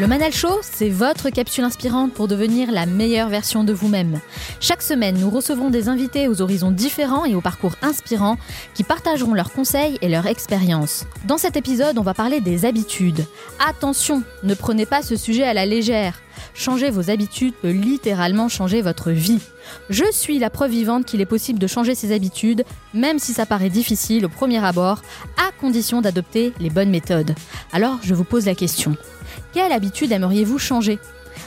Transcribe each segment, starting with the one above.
Le Manal Show, c'est votre capsule inspirante pour devenir la meilleure version de vous-même. Chaque semaine, nous recevrons des invités aux horizons différents et aux parcours inspirants qui partageront leurs conseils et leurs expériences. Dans cet épisode, on va parler des habitudes. Attention, ne prenez pas ce sujet à la légère. Changer vos habitudes peut littéralement changer votre vie. Je suis la preuve vivante qu'il est possible de changer ses habitudes, même si ça paraît difficile au premier abord, à condition d'adopter les bonnes méthodes. Alors, je vous pose la question. Quelle habitude aimeriez-vous changer?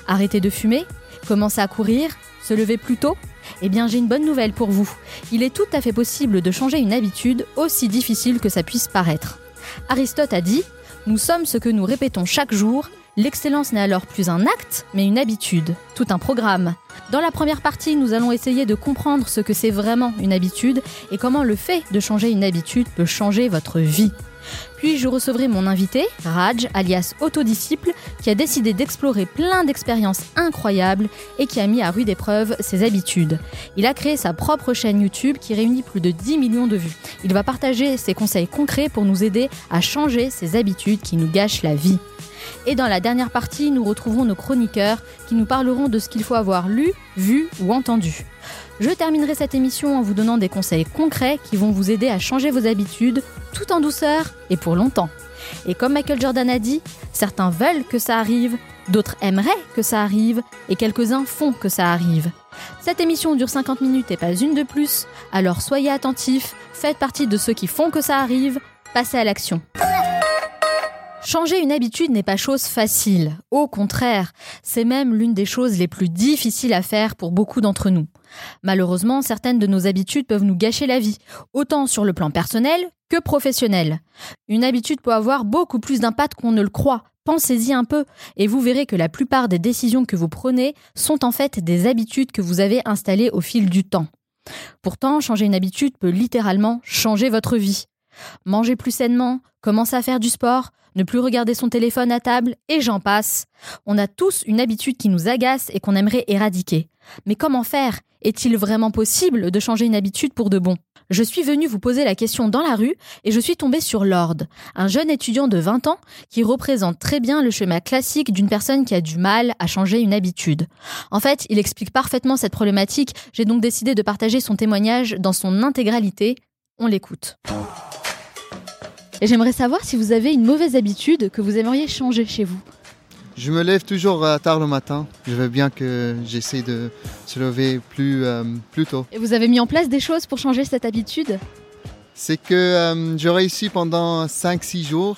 Arrêter de fumer? Commencer à courir? Se lever plus tôt? Eh bien, j'ai une bonne nouvelle pour vous. Il est tout à fait possible de changer une habitude aussi difficile que ça puisse paraître. Aristote a dit Nous sommes ce que nous répétons chaque jour. L'excellence n'est alors plus un acte, mais une habitude, tout un programme. Dans la première partie, nous allons essayer de comprendre ce que c'est vraiment une habitude et comment le fait de changer une habitude peut changer votre vie. Puis je recevrai mon invité, Raj, alias Autodisciple, qui a décidé d'explorer plein d'expériences incroyables et qui a mis à rude épreuve ses habitudes. Il a créé sa propre chaîne YouTube qui réunit plus de 10 millions de vues. Il va partager ses conseils concrets pour nous aider à changer ces habitudes qui nous gâchent la vie. Et dans la dernière partie, nous retrouverons nos chroniqueurs qui nous parleront de ce qu'il faut avoir lu, vu ou entendu. Je terminerai cette émission en vous donnant des conseils concrets qui vont vous aider à changer vos habitudes tout en douceur et pour longtemps. Et comme Michael Jordan a dit, certains veulent que ça arrive, d'autres aimeraient que ça arrive et quelques-uns font que ça arrive. Cette émission dure 50 minutes et pas une de plus, alors soyez attentifs, faites partie de ceux qui font que ça arrive, passez à l'action. Changer une habitude n'est pas chose facile. Au contraire, c'est même l'une des choses les plus difficiles à faire pour beaucoup d'entre nous. Malheureusement, certaines de nos habitudes peuvent nous gâcher la vie, autant sur le plan personnel que professionnel. Une habitude peut avoir beaucoup plus d'impact qu'on ne le croit. Pensez-y un peu et vous verrez que la plupart des décisions que vous prenez sont en fait des habitudes que vous avez installées au fil du temps. Pourtant, changer une habitude peut littéralement changer votre vie. Manger plus sainement, commencer à faire du sport, ne plus regarder son téléphone à table, et j'en passe. On a tous une habitude qui nous agace et qu'on aimerait éradiquer. Mais comment faire? Est-il vraiment possible de changer une habitude pour de bon? Je suis venue vous poser la question dans la rue et je suis tombée sur Lord, un jeune étudiant de 20 ans qui représente très bien le schéma classique d'une personne qui a du mal à changer une habitude. En fait, il explique parfaitement cette problématique, j'ai donc décidé de partager son témoignage dans son intégralité. On l'écoute. Et j'aimerais savoir si vous avez une mauvaise habitude que vous aimeriez changer chez vous. Je me lève toujours euh, tard le matin. Je veux bien que j'essaie de se lever plus, euh, plus tôt. Et vous avez mis en place des choses pour changer cette habitude? C'est que euh, je réussis pendant 5-6 jours.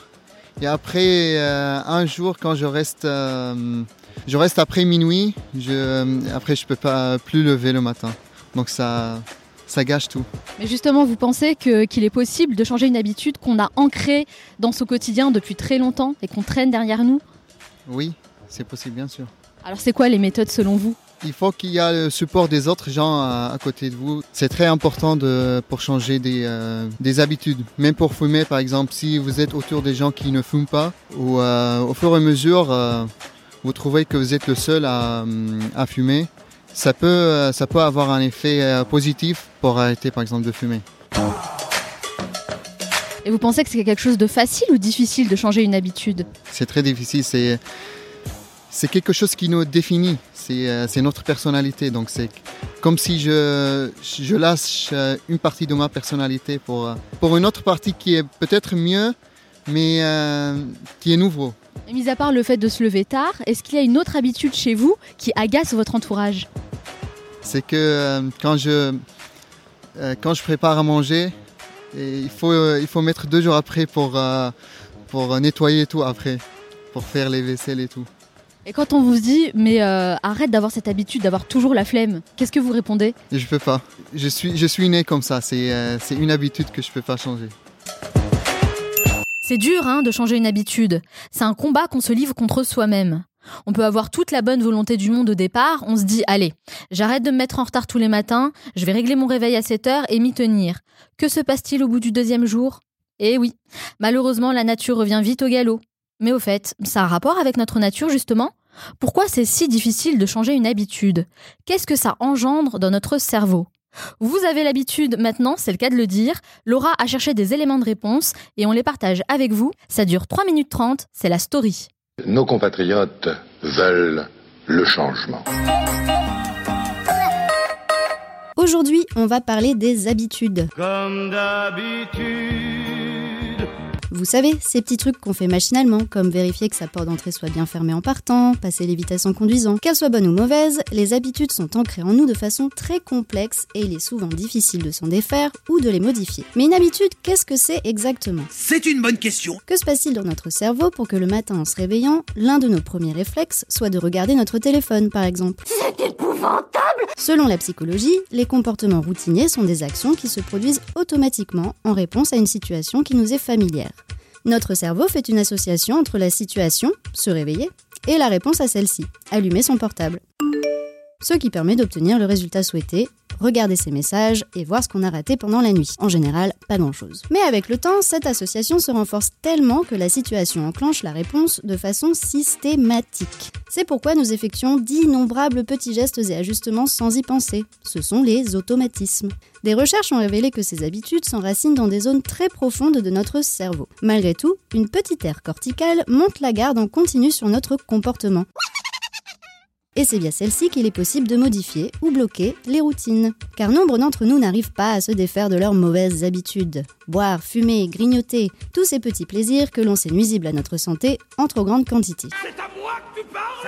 Et après un jour, quand je reste, je reste après minuit, je, après je peux pas plus lever le matin. Donc ça, ça gâche tout. Mais justement, vous pensez qu'il est possible de changer une habitude qu'on a ancrée dans son quotidien depuis très longtemps et qu'on traîne derrière nous? Oui, c'est possible, bien sûr. Alors, c'est quoi les méthodes selon vous? Il faut qu'il y ait le support des autres gens à, côté de vous. C'est très important de, pour changer des, euh, des, habitudes. Même pour fumer, par exemple, si vous êtes autour des gens qui ne fument pas, ou euh, au fur et à mesure, euh, vous trouvez que vous êtes le seul à, à fumer, ça peut, euh, ça peut avoir un effet euh, positif pour arrêter par exemple de fumer. Et vous pensez que c'est quelque chose de facile ou difficile de changer une habitude? C'est très difficile, c'est, c'est quelque chose qui nous définit, c'est, euh, c'est notre personnalité. Donc c'est comme si je, je lâche une partie de ma personnalité pour, pour une autre partie qui est peut-être mieux, mais euh, qui est nouveau. Et mis à part le fait de se lever tard, est-ce qu'il y a une autre habitude chez vous qui agace votre entourage? C'est que euh, quand, je, euh, quand je prépare à manger, et il, faut, euh, il faut mettre deux jours après pour, pour nettoyer tout après, pour faire les vaisselles et tout. Et quand on vous dit, mais arrête d'avoir cette habitude d'avoir toujours la flemme, qu'est-ce que vous répondez? Je peux pas. Je suis, je suis né comme ça. C'est c'est une habitude que je peux pas changer. C'est dur hein, de changer une habitude. C'est un combat qu'on se livre contre soi-même. On peut avoir toute la bonne volonté du monde au départ, on se dit allez, j'arrête de me mettre en retard tous les matins, je vais régler mon réveil à 7 heures et m'y tenir. Que se passe-t-il au bout du deuxième jour? Eh oui, malheureusement la nature revient vite au galop. Mais au fait, ça a un rapport avec notre nature justement? Pourquoi c'est si difficile de changer une habitude? Qu'est-ce que ça engendre dans notre cerveau? Vous avez l'habitude maintenant, c'est le cas de le dire. Laura a cherché des éléments de réponse et on les partage avec vous. Ça dure 3 minutes 30, c'est la story. Nos compatriotes veulent le changement. Aujourd'hui, on va parler des habitudes. Comme d'habitude. Vous savez, ces petits trucs qu'on fait machinalement, comme vérifier que sa porte d'entrée soit bien fermée en partant, passer les vitesses en conduisant. Qu'elles soient bonnes ou mauvaises, les habitudes sont ancrées en nous de façon très complexe et il est souvent difficile de s'en défaire ou de les modifier. Mais une habitude, qu'est-ce que c'est exactement? C'est une bonne question. Que se passe-t-il dans notre cerveau pour que le matin en se réveillant, l'un de nos premiers réflexes soit de regarder notre téléphone par exemple? C'est épouvantable Selon la psychologie, les comportements routiniers sont des actions qui se produisent automatiquement en réponse à une situation qui nous est familière. Notre cerveau fait une association entre la situation, se réveiller, et la réponse à celle-ci, allumer son portable. Ce qui permet d'obtenir le résultat souhaité, regarder ses messages et voir ce qu'on a raté pendant la nuit. En général, pas grand-chose. Mais avec le temps, cette association se renforce tellement que la situation enclenche la réponse de façon systématique. C'est pourquoi nous effectuons d'innombrables petits gestes et ajustements sans y penser. Ce sont les automatismes. Des recherches ont révélé que ces habitudes s'enracinent dans des zones très profondes de notre cerveau. Malgré tout, une petite aire corticale monte la garde en continu sur notre comportement. Et c'est via celle-ci qu'il est possible de modifier ou bloquer les routines. Car nombre d'entre nous n'arrivent pas à se défaire de leurs mauvaises habitudes. Boire, fumer, grignoter, tous ces petits plaisirs que l'on sait nuisibles à notre santé en trop grande quantité.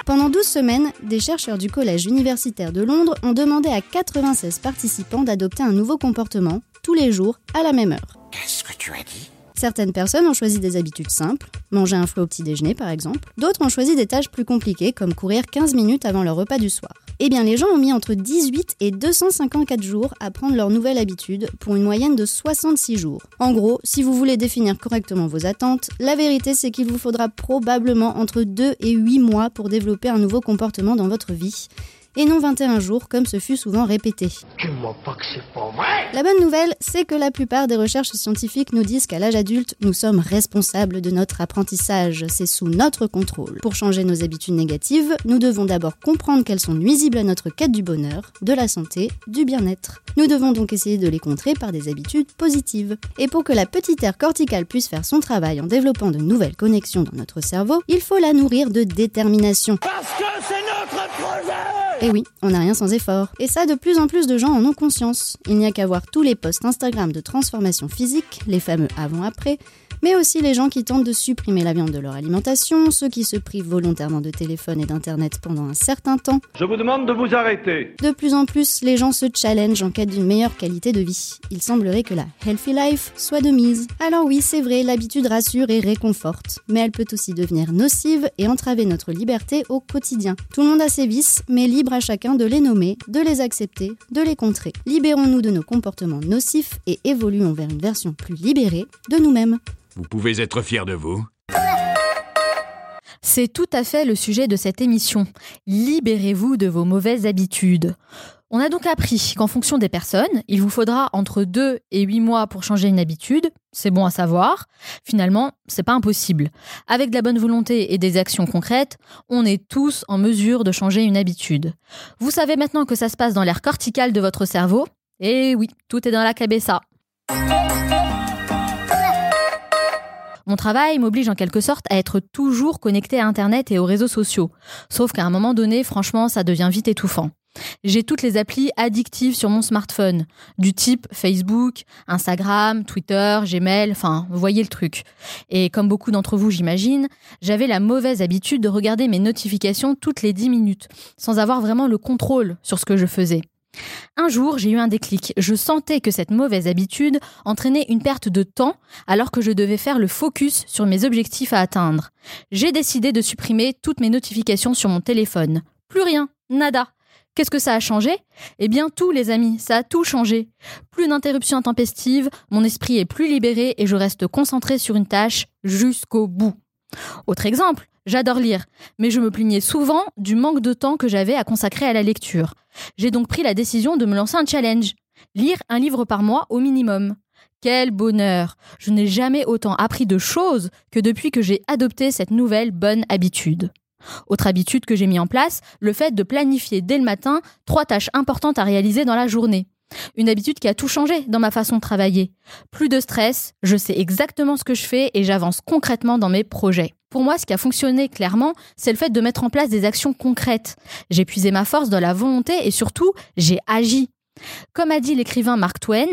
Pendant 12 semaines, des chercheurs du Collège universitaire de Londres ont demandé à 96 participants d'adopter un nouveau comportement, tous les jours, à la même heure. Qu'est-ce que tu as dit? Certaines personnes ont choisi des habitudes simples, manger un flot au petit déjeuner par exemple. D'autres ont choisi des tâches plus compliquées comme courir 15 minutes avant leur repas du soir. Eh bien les gens ont mis entre 18 et 254 jours à prendre leur nouvelle habitude pour une moyenne de 66 jours. En gros, si vous voulez définir correctement vos attentes, la vérité c'est qu'il vous faudra probablement entre 2 et 8 mois pour développer un nouveau comportement dans votre vie et non 21 jours comme ce fut souvent répété. Tu pas que c'est pas vrai La bonne nouvelle, c'est que la plupart des recherches scientifiques nous disent qu'à l'âge adulte, nous sommes responsables de notre apprentissage, c'est sous notre contrôle. Pour changer nos habitudes négatives, nous devons d'abord comprendre qu'elles sont nuisibles à notre quête du bonheur, de la santé, du bien-être. Nous devons donc essayer de les contrer par des habitudes positives. Et pour que la petite aire corticale puisse faire son travail en développant de nouvelles connexions dans notre cerveau, il faut la nourrir de détermination. Parce que c'est notre projet Et oui, on n'a rien sans effort. Et ça, de plus en plus de gens en ont conscience. Il n'y a qu'à voir tous les posts Instagram de transformation physique, les fameux avant-après, mais aussi les gens qui tentent de supprimer la viande de leur alimentation, ceux qui se privent volontairement de téléphone et d'internet pendant un certain temps. Je vous demande de vous arrêter. De plus en plus, les gens se challengent en quête d'une meilleure qualité de vie. Il semblerait que la healthy life soit de mise. Alors oui, c'est vrai, l'habitude rassure et réconforte, mais elle peut aussi devenir nocive et entraver notre liberté au quotidien. Tout le monde a ses vices, mais libre à chacun de les nommer, de les accepter, de les contrer. Libérons-nous de nos comportements nocifs et évoluons vers une version plus libérée de nous-mêmes. Vous pouvez être fier de vous. C'est tout à fait le sujet de cette émission. Libérez-vous de vos mauvaises habitudes. On a donc appris qu'en fonction des personnes, il vous faudra entre 2 et 8 mois pour changer une habitude. C'est bon à savoir. Finalement, c'est pas impossible. Avec de la bonne volonté et des actions concrètes, on est tous en mesure de changer une habitude. Vous savez maintenant que ça se passe dans l'air cortical de votre cerveau. Et oui, tout est dans la cabessa. Mon travail m'oblige en quelque sorte à être toujours connecté à Internet et aux réseaux sociaux. Sauf qu'à un moment donné, franchement, ça devient vite étouffant. J'ai toutes les applis addictives sur mon smartphone, du type Facebook, Instagram, Twitter, Gmail, enfin, vous voyez le truc. Et comme beaucoup d'entre vous, j'imagine, j'avais la mauvaise habitude de regarder mes notifications toutes les 10 minutes, sans avoir vraiment le contrôle sur ce que je faisais. Un jour, j'ai eu un déclic. Je sentais que cette mauvaise habitude entraînait une perte de temps alors que je devais faire le focus sur mes objectifs à atteindre. J'ai décidé de supprimer toutes mes notifications sur mon téléphone. Plus rien, nada. Qu'est-ce que ça a changé? Eh bien tout les amis, ça a tout changé. Plus d'interruptions intempestives, mon esprit est plus libéré et je reste concentré sur une tâche jusqu'au bout. Autre exemple, j'adore lire, mais je me plaignais souvent du manque de temps que j'avais à consacrer à la lecture. J'ai donc pris la décision de me lancer un challenge. Lire un livre par mois au minimum. Quel bonheur Je n'ai jamais autant appris de choses que depuis que j'ai adopté cette nouvelle bonne habitude. Autre habitude que j'ai mis en place, le fait de planifier dès le matin trois tâches importantes à réaliser dans la journée. Une habitude qui a tout changé dans ma façon de travailler. Plus de stress, je sais exactement ce que je fais et j'avance concrètement dans mes projets. Pour moi, ce qui a fonctionné clairement, c'est le fait de mettre en place des actions concrètes. J'ai puisé ma force dans la volonté et surtout, j'ai agi. Comme a dit l'écrivain Mark Twain,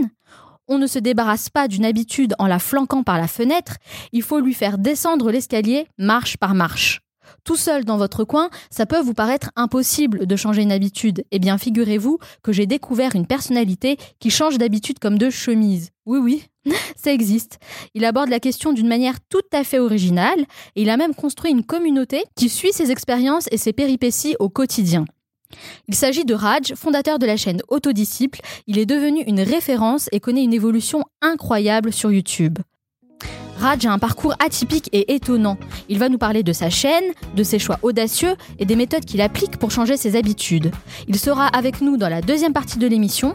on ne se débarrasse pas d'une habitude en la flanquant par la fenêtre, il faut lui faire descendre l'escalier marche par marche tout seul dans votre coin, ça peut vous paraître impossible de changer une habitude. Eh bien, figurez-vous que j'ai découvert une personnalité qui change d'habitude comme de chemise. Oui, oui, ça existe. Il aborde la question d'une manière tout à fait originale et il a même construit une communauté qui suit ses expériences et ses péripéties au quotidien. Il s'agit de Raj, fondateur de la chaîne Autodisciple. Il est devenu une référence et connaît une évolution incroyable sur YouTube. Raj a un parcours atypique et étonnant. Il va nous parler de sa chaîne, de ses choix audacieux et des méthodes qu'il applique pour changer ses habitudes. Il sera avec nous dans la deuxième partie de l'émission.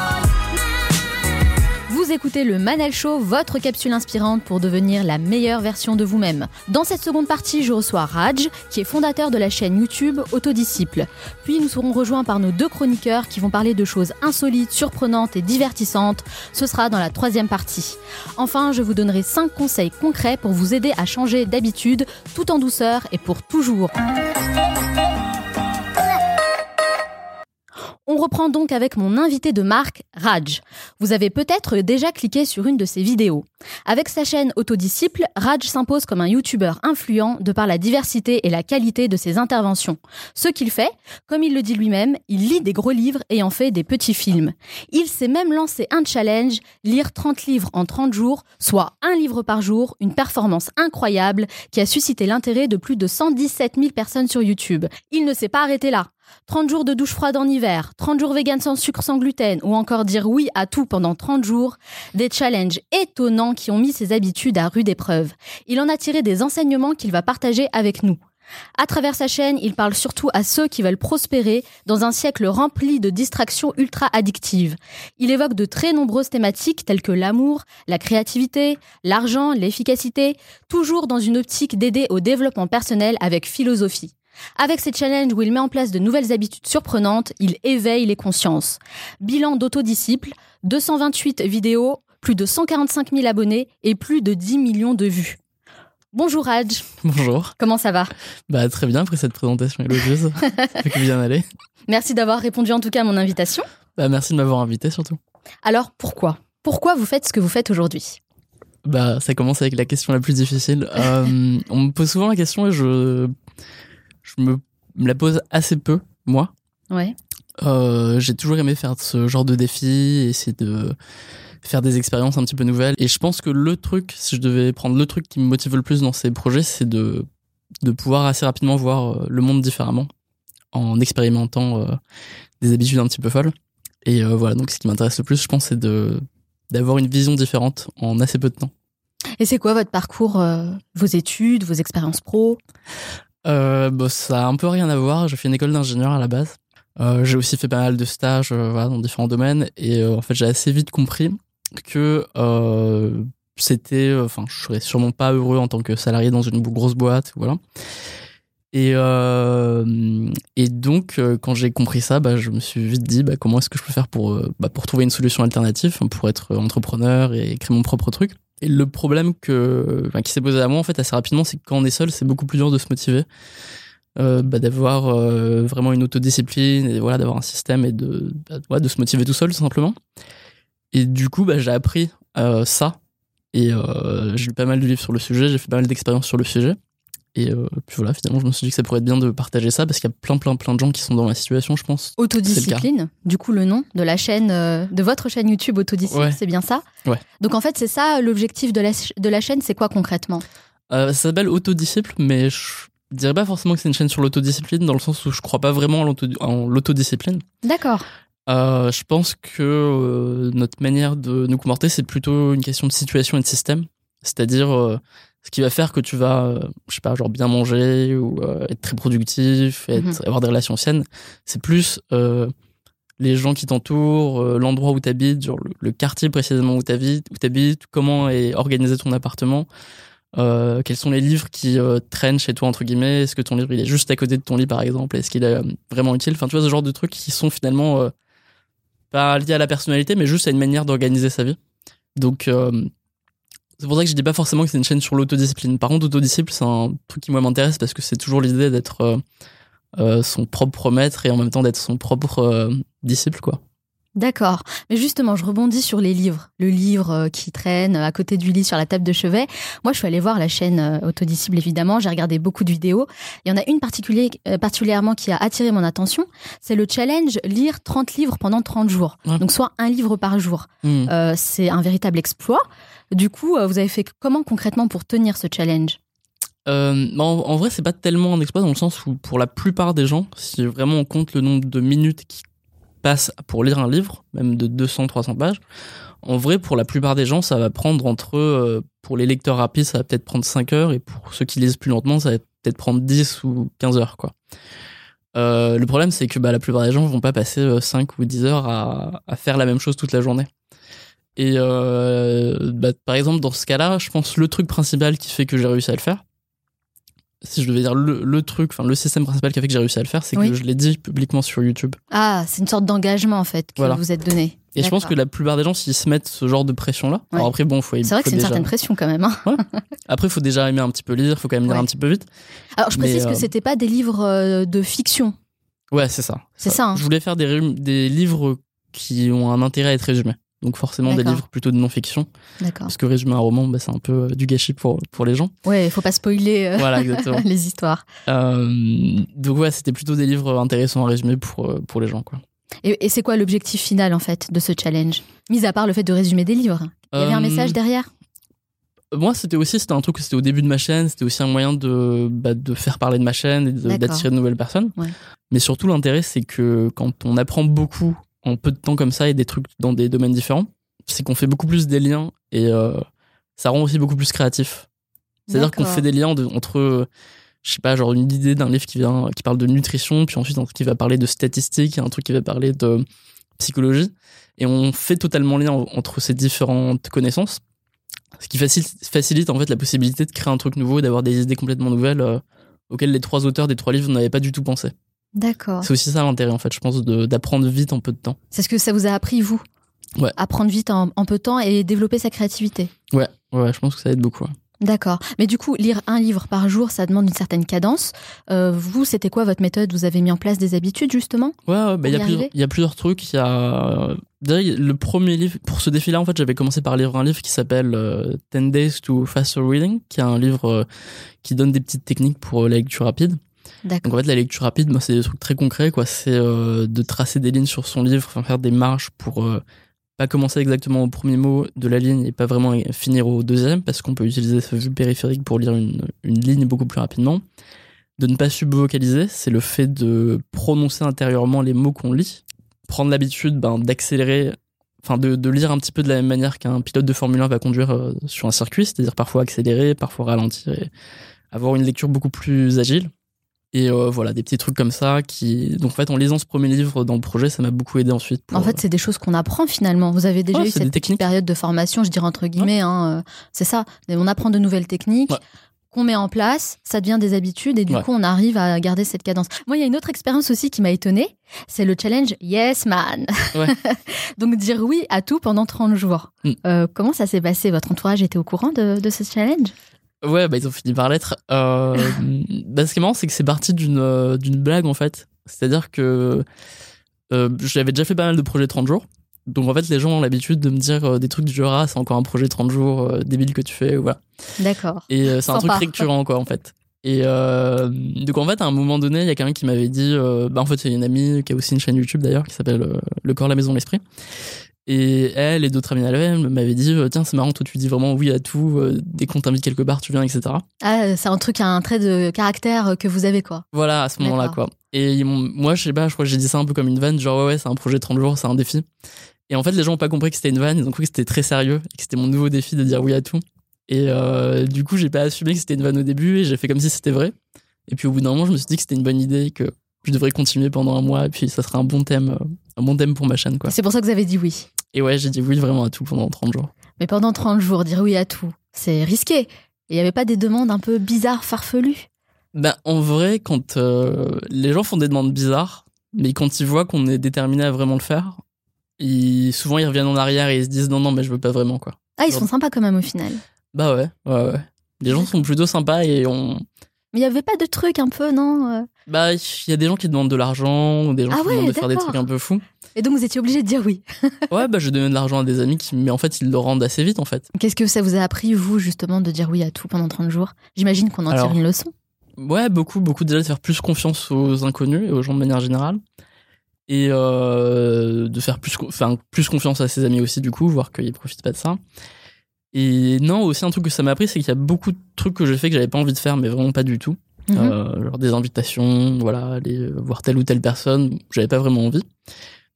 Écoutez le Manel Show, votre capsule inspirante pour devenir la meilleure version de vous-même. Dans cette seconde partie, je reçois Raj, qui est fondateur de la chaîne YouTube Autodisciple. Puis nous serons rejoints par nos deux chroniqueurs qui vont parler de choses insolites, surprenantes et divertissantes. Ce sera dans la troisième partie. Enfin, je vous donnerai 5 conseils concrets pour vous aider à changer d'habitude tout en douceur et pour toujours. On reprend donc avec mon invité de marque, Raj. Vous avez peut-être déjà cliqué sur une de ses vidéos. Avec sa chaîne Autodisciple, Raj s'impose comme un youtubeur influent de par la diversité et la qualité de ses interventions. Ce qu'il fait, comme il le dit lui-même, il lit des gros livres et en fait des petits films. Il s'est même lancé un challenge, lire 30 livres en 30 jours, soit un livre par jour, une performance incroyable qui a suscité l'intérêt de plus de 117 000 personnes sur YouTube. Il ne s'est pas arrêté là. 30 jours de douche froide en hiver, 30 jours vegan sans sucre, sans gluten, ou encore dire oui à tout pendant 30 jours, des challenges étonnants qui ont mis ses habitudes à rude épreuve. Il en a tiré des enseignements qu'il va partager avec nous. À travers sa chaîne, il parle surtout à ceux qui veulent prospérer dans un siècle rempli de distractions ultra addictives. Il évoque de très nombreuses thématiques telles que l'amour, la créativité, l'argent, l'efficacité, toujours dans une optique d'aider au développement personnel avec philosophie. Avec ces challenges où il met en place de nouvelles habitudes surprenantes, il éveille les consciences. Bilan d'autodisciple, 228 vidéos, plus de 145 000 abonnés et plus de 10 millions de vues. Bonjour Raj. Bonjour. Comment ça va? Bah très bien après cette présentation élogieuse. ça fait bien aller. Merci d'avoir répondu en tout cas à mon invitation. Bah merci de m'avoir invité surtout. Alors pourquoi? Pourquoi vous faites ce que vous faites aujourd'hui? Bah ça commence avec la question la plus difficile. Euh, on me pose souvent la question et je je me, la pose assez peu, moi. Ouais. Euh, j'ai toujours aimé faire ce genre de défi, essayer de faire des expériences un petit peu nouvelles. Et je pense que le truc, si je devais prendre le truc qui me motive le plus dans ces projets, c'est de, de pouvoir assez rapidement voir euh, le monde différemment en expérimentant euh, des habitudes un petit peu folles. Et voilà, donc ce qui m'intéresse le plus, je pense, c'est de d'avoir une vision différente en assez peu de temps. Et c'est quoi votre parcours, vos études, vos expériences pro? Euh, bah, ça a un peu rien à voir. J'ai fait une école d'ingénieur à la base. Euh, j'ai aussi fait pas mal de stages euh, voilà, dans différents domaines et en fait j'ai assez vite compris que c'était, enfin je serais sûrement pas heureux en tant que salarié dans une grosse boîte, voilà. Et, euh, et donc, quand j'ai compris ça, bah, je me suis vite dit bah, comment est-ce que je peux faire pour, bah, pour trouver une solution alternative, pour être entrepreneur et créer mon propre truc. Et le problème que, qui s'est posé à moi en fait assez rapidement, c'est que quand on est seul, c'est beaucoup plus dur de se motiver, euh, bah, d'avoir euh, vraiment une autodiscipline et voilà, d'avoir un système et de, bah, de se motiver tout seul tout simplement. Et du coup, bah, j'ai appris euh, ça et j'ai lu pas mal de livres sur le sujet, j'ai fait pas mal d'expériences sur le sujet. Et euh, puis voilà, finalement, je me suis dit que ça pourrait être bien de partager ça parce qu'il y a plein, plein, plein de gens qui sont dans ma situation, je pense. Autodiscipline, du coup, le nom de la chaîne, euh, de votre chaîne YouTube Autodiscipline, Ouais. c'est bien ça? Ouais. Donc en fait, c'est ça l'objectif de la, de la chaîne, c'est quoi concrètement? Euh, ça s'appelle Autodisciple, mais je dirais pas forcément que c'est une chaîne sur l'autodiscipline dans le sens où je crois pas vraiment en l'auto- en l'autodiscipline. D'accord. Je pense que notre manière de nous comporter, c'est plutôt une question de situation et de système. C'est-à-dire ce qui va faire que tu vas, euh, je sais pas, genre bien manger ou euh, être très productif, être, Mhm. avoir des relations saines. C'est plus euh, les gens qui t'entourent, euh, l'endroit où tu habites, genre le, le quartier précisément où tu habites, où t'habites, comment est organisé ton appartement. Euh, quels sont les livres qui euh, traînent chez toi entre guillemets Est-ce que ton livre il est juste à côté de ton lit par exemple? Est-ce qu'il est vraiment utile? Enfin, tu vois ce genre de trucs qui sont finalement euh, pas liés à la personnalité, mais juste à une manière d'organiser sa vie. Donc euh, c'est pour ça que je dis pas forcément que c'est une chaîne sur l'autodiscipline. Par contre, autodiscipline, c'est un truc qui moi m'intéresse parce que c'est toujours l'idée d'être euh, euh, son propre maître et en même temps d'être son propre euh, disciple, quoi. D'accord. Mais justement, je rebondis sur les livres. Le livre qui traîne à côté du lit sur la table de chevet. Moi, je suis allée voir la chaîne Autodisciple, évidemment. J'ai regardé beaucoup de vidéos. Il y en a une particulièrement qui a attiré mon attention. C'est le challenge lire 30 livres pendant 30 jours. Ouais. Donc, soit un livre par jour. Hmm. Euh, c'est un véritable exploit. Du coup, euh, vous avez fait comment concrètement pour tenir ce challenge? Euh, bah, en, vrai, c'est pas tellement un exploit dans le sens où, pour la plupart des gens, si vraiment on compte le nombre de minutes qui passent pour lire un livre, même de 200-300 pages, en vrai, pour la plupart des gens, ça va prendre entre, euh, pour les lecteurs rapides, ça va peut-être prendre 5 heures, et pour ceux qui lisent plus lentement, ça va peut-être prendre 10 ou 15 heures, le problème, c'est que bah, la plupart des gens vont pas passer euh, 5 ou 10 heures à faire la même chose toute la journée. Et euh, bah, par exemple, dans ce cas-là, je pense le truc principal qui fait que j'ai réussi à le faire, si je devais dire le, le truc, enfin le système principal qui a fait que j'ai réussi à le faire, c'est Oui. que je l'ai dit publiquement sur YouTube. Ah, c'est une sorte d'engagement en fait que Voilà. vous êtes donné. Et je pense que la plupart des gens, s'ils se mettent ce genre de pression-là, Ouais. alors après, bon, faut, c'est vrai que c'est une certaine pression quand même. hein. Après, faut déjà aimer un petit peu lire, faut quand même lire Ouais. un petit peu vite. Alors, je Mais, précise euh, que c'était pas des livres euh, de fiction. Ouais, c'est ça. C'est ça, hein. Je voulais faire des livres qui ont un intérêt à être résumés. Donc forcément des livres plutôt de non-fiction. D'accord. Parce que résumer un roman, bah, c'est un peu euh, du gâchis pour, pour les gens. Ouais, il faut pas spoiler euh, Voilà, les histoires. Euh, donc ouais, c'était plutôt des livres intéressants à résumer pour, pour les gens. Quoi. Et, et c'est quoi l'objectif final en fait de ce challenge? Mis à part le fait de résumer des livres. Il y avait un message derrière? Moi, c'était aussi, c'était un truc, c'était au début de ma chaîne, c'était aussi un moyen de, bah, de faire parler de ma chaîne et de- d'attirer de nouvelles personnes. Ouais. Mais surtout, l'intérêt, c'est que quand on apprend beaucoup en peu de temps comme ça et des trucs dans des domaines différents, c'est qu'on fait beaucoup plus des liens et euh, ça rend aussi beaucoup plus créatif. C'est-à-dire qu'on fait des liens de- entre, euh, je sais pas, genre une idée d'un livre qui vient, qui parle de nutrition, puis ensuite un truc qui va parler de statistiques, et un truc qui va parler de psychologie, et on fait totalement lien en- entre ces différentes connaissances, ce qui facilite, facilite en fait la possibilité de créer un truc nouveau d'avoir des idées complètement nouvelles euh, auxquelles les trois auteurs des trois livres n'avaient pas du tout pensé. D'accord. C'est aussi ça l'intérêt en fait, je pense, d'apprendre vite en peu de temps. C'est ce que ça vous a appris, vous? Ouais. Apprendre vite en, en peu de temps et développer sa créativité. Ouais, ouais, je pense que ça aide beaucoup. ouais. D'accord. Mais du coup, lire un livre par jour, ça demande une certaine cadence. Euh, vous, c'était quoi votre méthode? Vous avez mis en place des habitudes, justement? Ouais, ouais, bah, il y, a y a plusieurs trucs. Il y a. euh, le premier livre. Pour ce défi-là, en fait, j'avais commencé par lire un livre qui s'appelle euh, 10 Days to Faster Reading, qui est un livre euh, qui donne des petites techniques pour euh, la lecture rapide. Donc, en fait, la lecture rapide, moi, c'est des trucs très concrets, quoi. C'est euh, de tracer des lignes sur son livre, faire des marges pour euh, pas commencer exactement au premier mot de la ligne et pas vraiment finir au deuxième, parce qu'on peut utiliser ce vue périphérique pour lire une, ligne beaucoup plus rapidement. De ne pas subvocaliser, c'est le fait de prononcer intérieurement les mots qu'on lit. Prendre l'habitude ben, d'accélérer, enfin de, de lire un petit peu de la même manière qu'un pilote de Formule 1 va conduire euh, sur un circuit, c'est-à-dire parfois accélérer, parfois ralentir et avoir une lecture beaucoup plus agile. Et euh, voilà, des petits trucs comme ça qui. Donc en fait, en lisant ce premier livre dans le projet, ça m'a beaucoup aidé ensuite. Pour... En fait, c'est des choses qu'on apprend finalement. Vous avez déjà Ouais, eu cette petite période de formation, je dirais entre guillemets. hein, euh, c'est ça. On apprend de nouvelles techniques. Ouais. qu'on met en place, ça devient des habitudes et du coup on arrive à garder cette cadence. Moi, il y a une autre expérience aussi qui m'a étonnée, c'est le challenge Yes Man. Donc dire oui à tout pendant 30 jours. Mm. Euh, comment ça s'est passé? Votre entourage était au courant de, de ce challenge? Ouais, bah ils ont fini par l'être. Euh, bah, ce qui est marrant, c'est que c'est parti d'une euh, d'une blague en fait. C'est-à-dire que euh, j'avais déjà fait pas mal de projets 30 jours. Donc en fait, les gens ont l'habitude de me dire euh, des trucs du genre ah, c'est encore un projet 30 jours euh, débile que tu fais, ou voilà. D'accord. Et c'est un truc récurrent quoi en fait. Et euh, donc en fait, à un moment donné, il y a quelqu'un qui m'avait dit, bah en fait, il y a une amie qui a aussi une chaîne YouTube d'ailleurs qui s'appelle Le corps, la maison, l'esprit. Et elle et d'autres amis à elle m'avaient dit, euh, tiens, c'est marrant, toi tu dis vraiment oui à tout, euh, dès qu'on t'invite quelque part, tu viens, etc. Ah, c'est un truc, un trait de caractère que vous avez quoi. Voilà, à ce moment-là, quoi. Et moi, je sais pas, je crois que j'ai dit ça un peu comme une vanne, genre ouais, ouais, c'est un projet 30 jours, c'est un défi. Et en fait, les gens ont pas compris que c'était une vanne, ils ont cru que c'était très sérieux et que c'était mon nouveau défi de dire oui à tout. Et euh, du coup, j'ai pas assumé que c'était une vanne au début et j'ai fait comme si c'était vrai. Et puis au bout d'un moment, je me suis dit que c'était une bonne idée que je devrais continuer pendant un mois et puis ça serait un bon thème, euh, un bon thème pour ma chaîne, quoi. C'est pour ça que vous avez dit oui. Et ouais, j'ai dit oui vraiment à tout pendant 30 jours. Mais pendant 30 jours, dire oui à tout, c'est risqué. Et il n'y avait pas des demandes un peu bizarres, farfelues? Ben, en vrai, quand euh, les gens font des demandes bizarres, mais quand ils voient qu'on est déterminé à vraiment le faire, ils, souvent ils reviennent en arrière et ils se disent non, non, mais je veux pas vraiment, quoi. Ah, ils sont sympas quand même au final. Bah ouais, ouais, ouais. Les gens sont plutôt sympas et on. Mais il n'y avait pas de truc un peu, non euh Bah, il y a des gens qui demandent de l'argent, ou des gens Ah qui ouais, demandent de faire des trucs un peu fous. Et donc vous étiez obligé de dire oui. Ouais, bah, je donne de l'argent à des amis qui, mais en fait, ils le rendent assez vite, en fait. Qu'est-ce que ça vous a appris, vous, justement, de dire oui à tout pendant 30 jours? J'imagine qu'on en Alors, tire une leçon. Ouais, beaucoup, beaucoup déjà de faire plus confiance aux inconnus et aux gens de manière générale. Et euh, de faire plus, enfin, plus confiance à ses amis aussi, du coup, voir qu'ils profitent pas de ça. Et non, aussi un truc que ça m'a appris, c'est qu'il y a beaucoup de trucs que j'ai fait que j'avais pas envie de faire, mais vraiment pas du tout. Mhm. Euh, genre des invitations, voilà, aller voir telle ou telle personne, j'avais pas vraiment envie.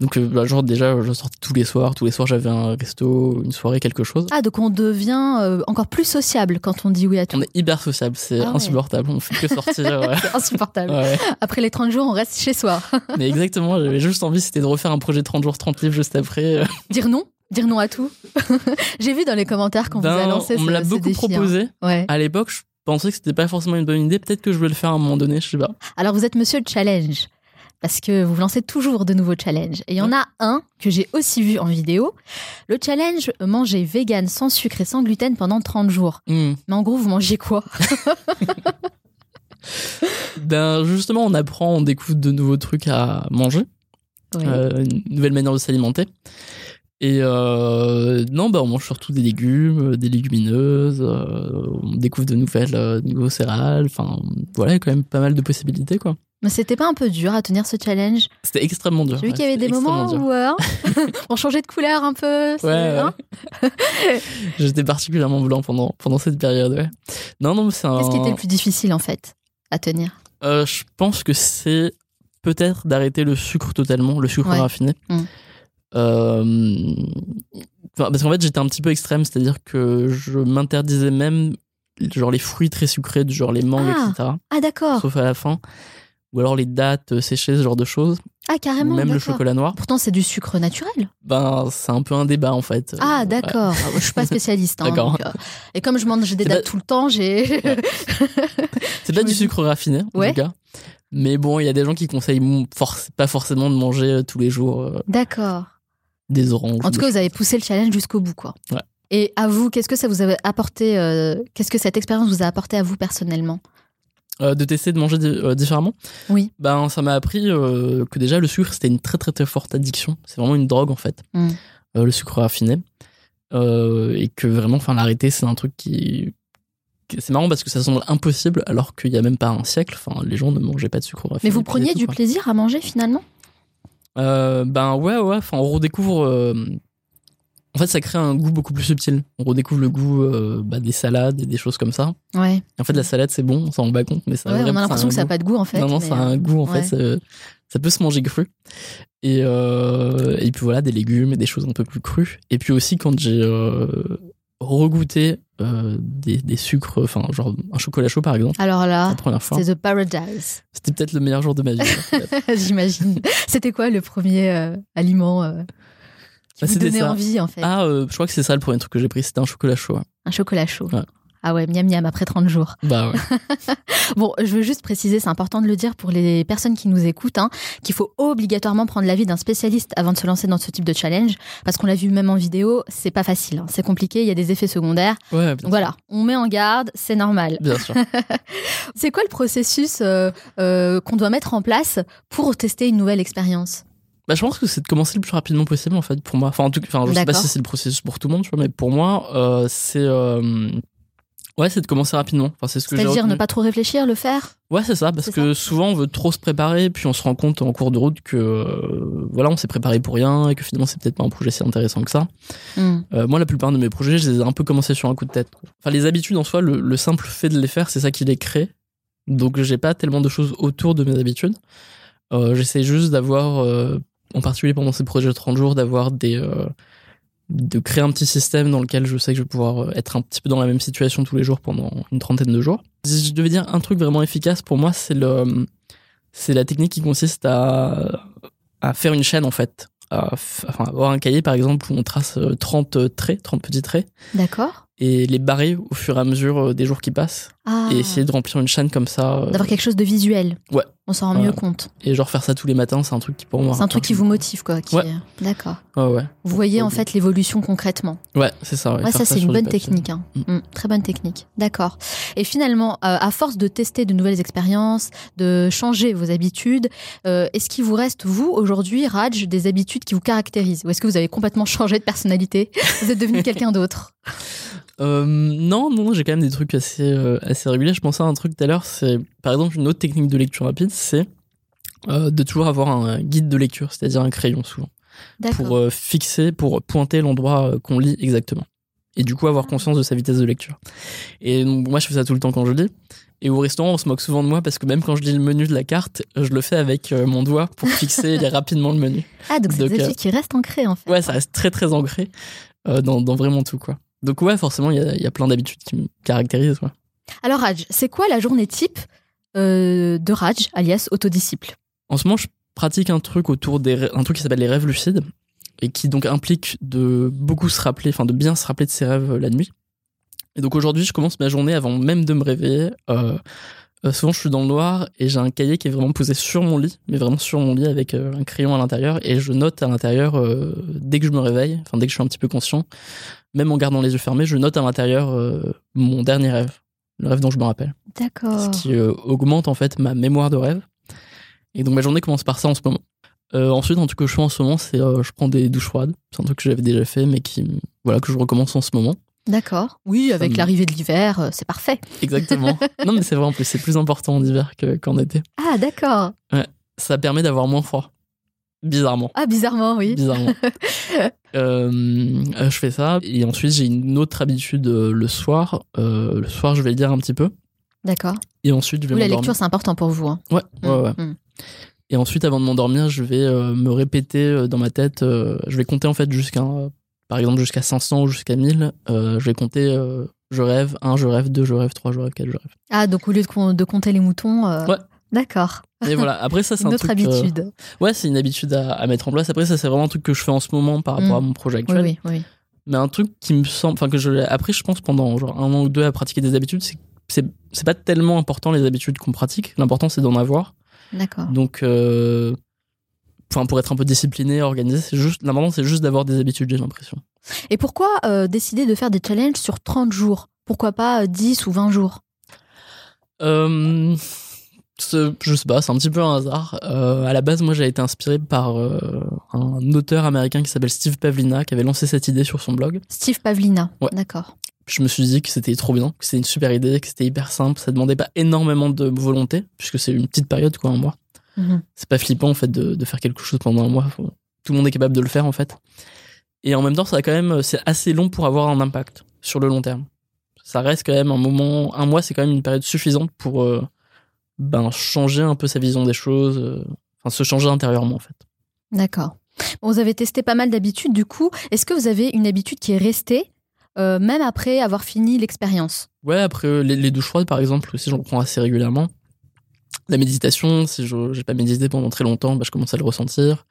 Donc, euh, bah, genre déjà, je sortais tous les soirs. Tous les soirs, j'avais un resto, une soirée, quelque chose. Ah, donc on devient euh, encore plus sociable quand on dit oui à tout. On est hyper sociable, c'est Ah ouais. insupportable. On fait que sortir. ouais. C'est insupportable. Ouais. Après les 30 jours, on reste chez soi. Mais exactement, j'avais juste envie, c'était de refaire un projet 30 jours, 30 livres juste après. dire non Dire non à tout J'ai vu dans les commentaires quand vous Ben, avez lancé on ce, me l'a beaucoup défi, hein. proposé. Ouais. À l'époque, je pensais que c'était pas forcément une bonne idée. Peut-être que je voulais le faire à un moment donné, je sais pas. Alors vous êtes monsieur challenge parce que vous lancez toujours de nouveaux challenges. Et il y en a un que j'ai aussi vu en vidéo. Le challenge manger vegan sans sucre et sans gluten pendant 30 jours. Hmm. Mais en gros, vous mangez quoi? Ben, justement, on apprend, on découvre de nouveaux trucs à manger, euh, une nouvelle manière de s'alimenter. Et euh, non, bah, on mange surtout des légumes, euh, des légumineuses, euh, on découvre de nouvelles, euh, de nouveaux céréales. Enfin, voilà, il y a quand même pas mal de possibilités, quoi. Mais c'était pas un peu dur à tenir ce challenge? C'était extrêmement dur. J'ai vu ouais, qu'il y avait des moments où on changeait de couleur un peu. c'est- Ouais, ouais. hein J'étais particulièrement blanc pendant, pendant cette période, ouais. Non, non, c'est un. Qu'est-ce qui était le plus difficile en fait à tenir? Je pense que c'est peut-être d'arrêter le sucre totalement, le sucre raffiné. Mm. Euh, parce qu'en fait, j'étais un petit peu extrême, c'est-à-dire que je m'interdisais même genre les fruits très sucrés, du genre les mangues, Ah. etc. Ah d'accord. Sauf à la fin. Ou alors les dattes euh, séchées, ce genre de choses. Ah Ou carrément. même le chocolat noir. Pourtant c'est du sucre naturel. Ben, c'est un peu un débat en fait. Ah Euh, d'accord. Ah, Je suis pas spécialiste. hein, D'accord. donc, euh, Et comme je mange des dates pas- tout le temps, j'ai. C'est pas du dis- sucre raffiné, en Ouais. tout cas. Mais bon, il y a des gens qui conseillent pas forcément de manger tous les jours D'accord. Des oranges. En ou tout cas, vous avez poussé le challenge jusqu'au bout, quoi. Ouais. Et à vous, qu'est-ce que ça vous avait apporté euh, Qu'est-ce que cette expérience vous a apporté à vous personnellement? Euh, de tester de manger euh, différemment? Oui. Ben, ça m'a appris que déjà le sucre c'était une très très très forte addiction. C'est vraiment une drogue en fait. Mm. Le sucre raffiné. Et que vraiment, enfin, l'arrêter c'est un truc qui. C'est marrant parce que ça semble impossible alors qu'il y a même pas un siècle, enfin, les gens ne mangeaient pas de sucre raffiné. Mais vous preniez tout, du quoi. plaisir à manger finalement? Euh, ben ouais, ouais, enfin, on redécouvre. euh, En fait, ça crée un goût beaucoup plus subtil. On redécouvre le goût euh, bah, des salades et des choses comme ça. Ouais. Et en fait, la salade, c'est bon, on s'en rend pas compte, mais ça Ouais, on a l'impression que ça n'a pas de goût en fait. non, non, ça a un goût en ouais. fait. ça, ça peut se manger cru. Et, et puis voilà, des légumes et des choses un peu plus crues. Et puis aussi, quand j'ai regoûté euh, des, des sucres, enfin, genre un chocolat chaud par exemple, Alors là, la première fois, c'est the paradise, c'était peut-être le meilleur jour de ma vie. j'imagine. C'était quoi le premier euh, aliment euh, qui Bah, vous donnait ça. envie en fait? Ah, je crois que c'est ça le premier truc que j'ai pris, c'était un chocolat chaud. Un chocolat chaud. Ouais. Ah ouais, miam miam après 30 jours. Bah ouais. Bon, je veux juste préciser, c'est important de le dire pour les personnes qui nous écoutent, hein, qu'il faut obligatoirement prendre l'avis d'un spécialiste avant de se lancer dans ce type de challenge, parce qu'on l'a vu même en vidéo, c'est pas facile, hein, c'est compliqué, il y a des effets secondaires. Ouais, Donc voilà, on met en garde, c'est normal. Bien sûr. C'est quoi le processus euh, euh, qu'on doit mettre en place pour tester une nouvelle expérience? Bah, je pense que c'est de commencer le plus rapidement possible en fait pour moi. Enfin, en tout cas, enfin, je sais pas si c'est le processus pour tout le monde, tu vois, mais pour moi, euh, c'est ouais, c'est de commencer rapidement. Enfin, c'est ce que C'est-à-dire ne pas trop réfléchir, le faire Ouais, c'est ça, parce que souvent on veut trop se préparer, puis on se rend compte en cours de route que euh, voilà, on s'est préparé pour rien et que finalement c'est peut-être pas un projet si intéressant que ça. Hmm. Euh, moi, la plupart de mes projets, je les ai un peu commencés sur un coup de tête. quoi. Enfin, les habitudes en soi, le, le simple fait de les faire, c'est ça qui les crée. Donc, j'ai pas tellement de choses autour de mes habitudes. Euh, J'essaie juste d'avoir, euh, en particulier pendant ces projets de 30 jours, d'avoir des. Euh, de créer un petit système dans lequel je sais que je vais pouvoir euh, être un petit peu dans la même situation tous les jours pendant une trentaine de jours. Si je devais dire un truc vraiment efficace pour moi, c'est le, c'est la technique qui consiste à, à faire une chaîne en fait. Enfin, avoir un cahier par exemple où on trace euh, 30 traits, 30 petits traits, D'accord. Et les barrer au fur et à mesure euh, des jours qui passent, Ah, et essayer de remplir une chaîne comme ça. euh, d'avoir quelque chose de visuel. Ouais. On s'en rend Ouais. mieux compte. Et genre faire ça tous les matins, c'est un truc qui pour moi. C'est un truc qui vous motive, quoi. qui- Ouais. D'accord. Ouais, ouais. Vous voyez en fait l'évolution concrètement. Ouais, c'est ça. Ouais, ça c'est une bonne technique. hein. Mm. Mm, très bonne technique. D'accord. Et finalement, euh, à force de tester de nouvelles expériences, de changer vos habitudes, euh, est-ce qu'il vous reste, vous, aujourd'hui, Raj, des habitudes qui vous caractérisent? Ou est-ce que vous avez complètement changé de personnalité? Vous êtes devenu quelqu'un d'autre? Euh, non, non, j'ai quand même des trucs assez, euh, assez réguliers. Je pensais à un truc tout à l'heure, c'est par exemple une autre technique de lecture rapide, c'est euh, de toujours avoir un guide de lecture, c'est-à-dire un crayon souvent, pour fixer, pour pointer l'endroit qu'on lit exactement. Et du coup avoir conscience de sa vitesse de lecture. Et donc, moi je fais ça tout le temps quand je lis. Et au restaurant, on se moque souvent de moi parce que même quand je lis le menu de la carte, je le fais avec mon doigt pour fixer rapidement le menu. Ah, donc c'est des habitudes qui restent ancrées en fait. Ouais, ça reste très très ancré dans, dans vraiment tout quoi. Donc ouais, forcément, il y a, il y a plein d'habitudes qui me caractérisent. ouais. Alors Raj, c'est quoi la journée type euh, de Raj, alias autodisciple? En ce moment, je pratique un truc autour des un truc qui s'appelle les rêves lucides et qui donc implique de beaucoup se rappeler, enfin de bien se rappeler de ses rêves euh, la nuit. Et donc aujourd'hui, je commence ma journée avant même de me réveiller. Euh, euh, souvent, je suis dans le noir et j'ai un cahier qui est vraiment posé sur mon lit, mais vraiment sur mon lit avec euh, un crayon à l'intérieur et je note à l'intérieur euh, dès que je me réveille, enfin dès que je suis un petit peu conscient, même en gardant les yeux fermés, je note à l'intérieur mon dernier rêve, le rêve dont je me rappelle D'accord. ce qui augmente en fait ma mémoire de rêve. Et donc ma journée commence par ça en ce moment. Ensuite, un truc que je fais en ce moment, c'est je prends des douches froides. C'est un truc que j'avais déjà fait, mais qui voilà que je recommence en ce moment. D'accord. Oui, avec me- l'arrivée de l'hiver, euh, c'est parfait. Exactement. non, mais c'est vrai en plus, c'est plus important en hiver que- qu'en été. Ah, d'accord. Ça permet d'avoir moins froid. Bizarrement. Ah, bizarrement, oui. Bizarrement. Euh, euh, je fais ça et ensuite j'ai une autre habitude le soir. Euh, le soir, je vais lire un petit peu D'accord. et ensuite je vais Ou la lecture, c'est important pour vous. hein. Ouais, ouais, ouais. Mm. Et ensuite, avant de m'endormir, je vais euh, me répéter euh, dans ma tête, euh, je vais compter en fait jusqu'à, euh, par exemple, jusqu'à 500 ou jusqu'à 1000. euh, je vais compter, euh, je rêve, 1, je rêve, 2, je rêve, 3, je rêve, 4, je rêve. Ah, donc au lieu de, com- de compter les moutons. euh, Ouais. D'accord. Et voilà, après ça, c'est un autre truc. habitude. ouais, c'est une habitude à, à mettre en place. Après, ça, c'est vraiment un truc que je fais en ce moment par rapport Mm. à mon projet Oui, actuel. oui, oui. Mais un truc qui me semble, enfin, que je l'ai appris, je pense, pendant genre un an ou deux à pratiquer des habitudes, c'est c'est c'est pas tellement important les habitudes qu'on pratique. L'important, c'est d'en avoir. D'accord. Donc, euh, enfin, pour être un peu discipliné, organisé, c'est juste, l'important, c'est juste d'avoir des habitudes, j'ai l'impression. Et pourquoi euh, décider de faire des challenges sur 30 jours? Pourquoi pas euh, 10 ou 20 jours? Euh, je sais pas, c'est un petit peu un hasard. Euh, à la base, moi, j'ai été inspiré par euh, un auteur américain qui s'appelle Steve Pavlina, qui avait lancé cette idée sur son blog. Steve Pavlina. Ouais. D'accord. Je me suis dit que c'était trop bien, que c'était une super idée, que c'était hyper simple, ça demandait pas énormément de volonté, puisque c'est une petite période, quoi, un mois. Mhm. C'est pas flippant, en fait, de, de faire quelque chose pendant un mois. Faut- Tout le monde est capable de le faire, en fait. Et en même temps, ça a quand même, c'est assez long pour avoir un impact sur le long terme. Ça reste quand même un moment, un mois, c'est quand même une période suffisante pour euh, ben, changer un peu sa vision des choses, euh, enfin se changer intérieurement en fait. D'accord. Bon, vous avez testé pas mal d'habitudes, du coup. Est-ce que vous avez une habitude qui est restée, euh, même après avoir fini l'expérience? Ouais, après euh, les, les douches froides par exemple, aussi j'en prends assez régulièrement. La méditation, si je j'ai pas médité pendant très longtemps, bah, je commence à le ressentir.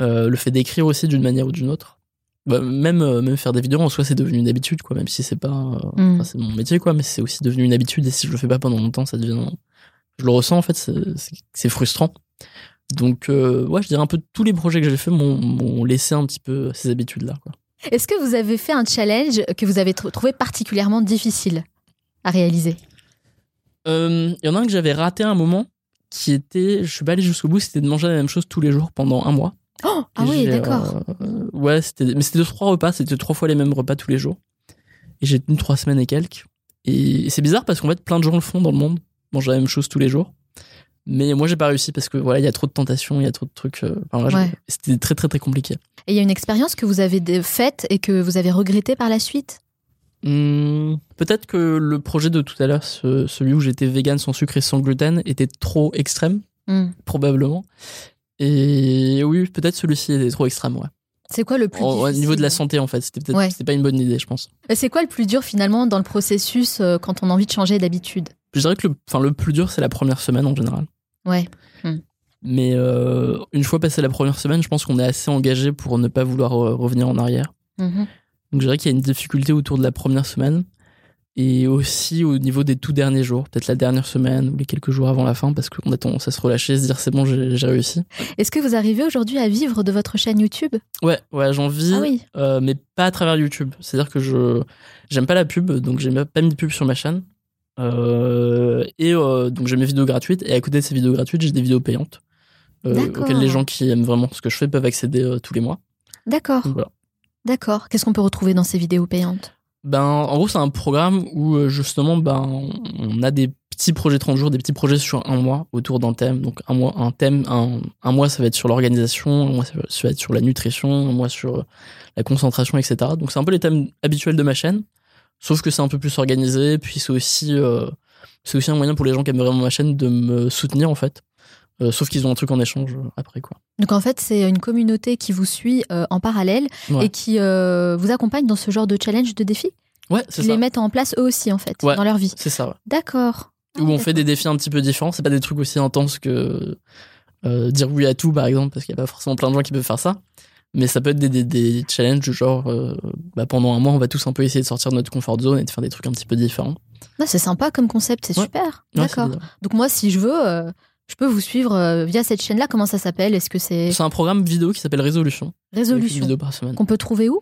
Euh, le fait d'écrire aussi d'une manière ou d'une autre. Bah, même, euh, même faire des vidéos en soi, c'est devenu une habitude, quoi. Même si c'est pas, euh, Mm. c'est mon métier, quoi. Mais c'est aussi devenu une habitude. Et si je le fais pas pendant longtemps, ça devient. Je le ressens, en fait, c'est- frustrant. Donc, ouais, je dirais un peu tous les projets que j'ai fait m'ont laissé un petit peu ces habitudes-là. Est-ce que vous avez fait un challenge que vous avez tr- trouvé particulièrement difficile à réaliser? Il y en a un que j'avais raté à un moment, qui était, je suis pas allé jusqu'au bout, c'était de manger la même chose tous les jours pendant un mois. Oh, ah oui, d'accord. euh, ouais, c'était, mais c'était de trois repas, c'était trois fois les mêmes repas tous les jours. Et j'ai tenu trois semaines et quelques. Et c'est bizarre parce qu'en fait, plein de gens le font dans le monde, manger la même chose tous les jours. Mais moi, j'ai pas réussi parce que voilà, il y a trop de tentations, il y a trop de trucs. euh, enfin, Ouais. C'était très très très compliqué. Et il y a une expérience que vous avez faite et que vous avez regrettée par la suite? Hmm, peut-être que le projet de tout à l'heure, ce- celui où j'étais vegan sans sucre et sans gluten, était trop extrême, Hmm. probablement. Et oui, peut-être celui-ci était trop extrême, ouais. C'est quoi le plus Au, au niveau de la santé, en fait, c'était peut-être Ouais. pas une bonne idée, je pense. Et C'est quoi le plus dur finalement dans le processus euh, quand on a envie de changer d'habitude? Je dirais que le, enfin, le plus dur, c'est la première semaine en général. Ouais. Mais euh, une fois passé la première semaine, je pense qu'on est assez engagé pour ne pas vouloir euh, revenir en arrière. Mhm. Donc je dirais qu'il y a une difficulté autour de la première semaine et aussi au niveau des tout derniers jours, peut-être la dernière semaine ou les quelques jours avant la fin, parce qu'on a tendance à se relâcher, se dire c'est bon, j'ai réussi. Est-ce que vous arrivez aujourd'hui à vivre de votre chaîne YouTube? Ouais, ouais, j'en vis, Ah oui. euh, mais pas à travers YouTube. C'est-à-dire que je j'aime pas la pub, donc j'ai pas mis de pub sur ma chaîne. Euh, et euh, donc j'ai mes vidéos gratuites et à côté de ces vidéos gratuites, j'ai des vidéos payantes auxquelles les gens qui aiment vraiment ce que je fais peuvent accéder tous les mois. D'accord, voilà. D'accord. Qu'est-ce qu'on peut retrouver dans ces vidéos payantes? Ben, en gros, c'est un programme où euh, justement, ben, on a des petits projets 30 jours, des petits projets sur un mois autour d'un thème. Donc un mois, thème, un, un ça va être sur l'organisation, un mois, ça va- ça va être sur la nutrition, un mois sur euh, la concentration, etc. Donc c'est un peu les thèmes habituels de ma chaîne, sauf que c'est un peu plus organisé. Puis c'est aussi, euh, c'est aussi un moyen pour les gens qui aiment vraiment ma chaîne de me soutenir en fait. Euh, sauf qu'ils ont un truc en échange euh, après quoi. Donc en fait, c'est une communauté qui vous suit euh, en parallèle Ouais. et qui euh, vous accompagne dans ce genre de challenge, de défi Ouais, c'est ça. les mettent en place eux aussi en fait, Ouais. dans leur vie. C'est ça. ouais. D'accord. Ah, où on fait des défis un petit peu différents. C'est pas des trucs aussi intenses que dire oui à tout, par exemple, parce qu'il y a pas forcément plein de gens qui peuvent faire ça. Mais ça peut être des, des, des challenges du genre, bah, pendant un mois, on va tous un peu essayer de sortir de notre comfort zone et de faire des trucs un petit peu différents. Ah, c'est sympa comme concept, c'est super. D'accord. Donc moi, si je veux, je peux vous suivre euh, via cette chaîne-là. Comment ça s'appelle? Est-ce que c'est C'est un programme vidéo qui s'appelle Résolution. avec une Résolution vidéo par semaine. qu'on peut trouver où?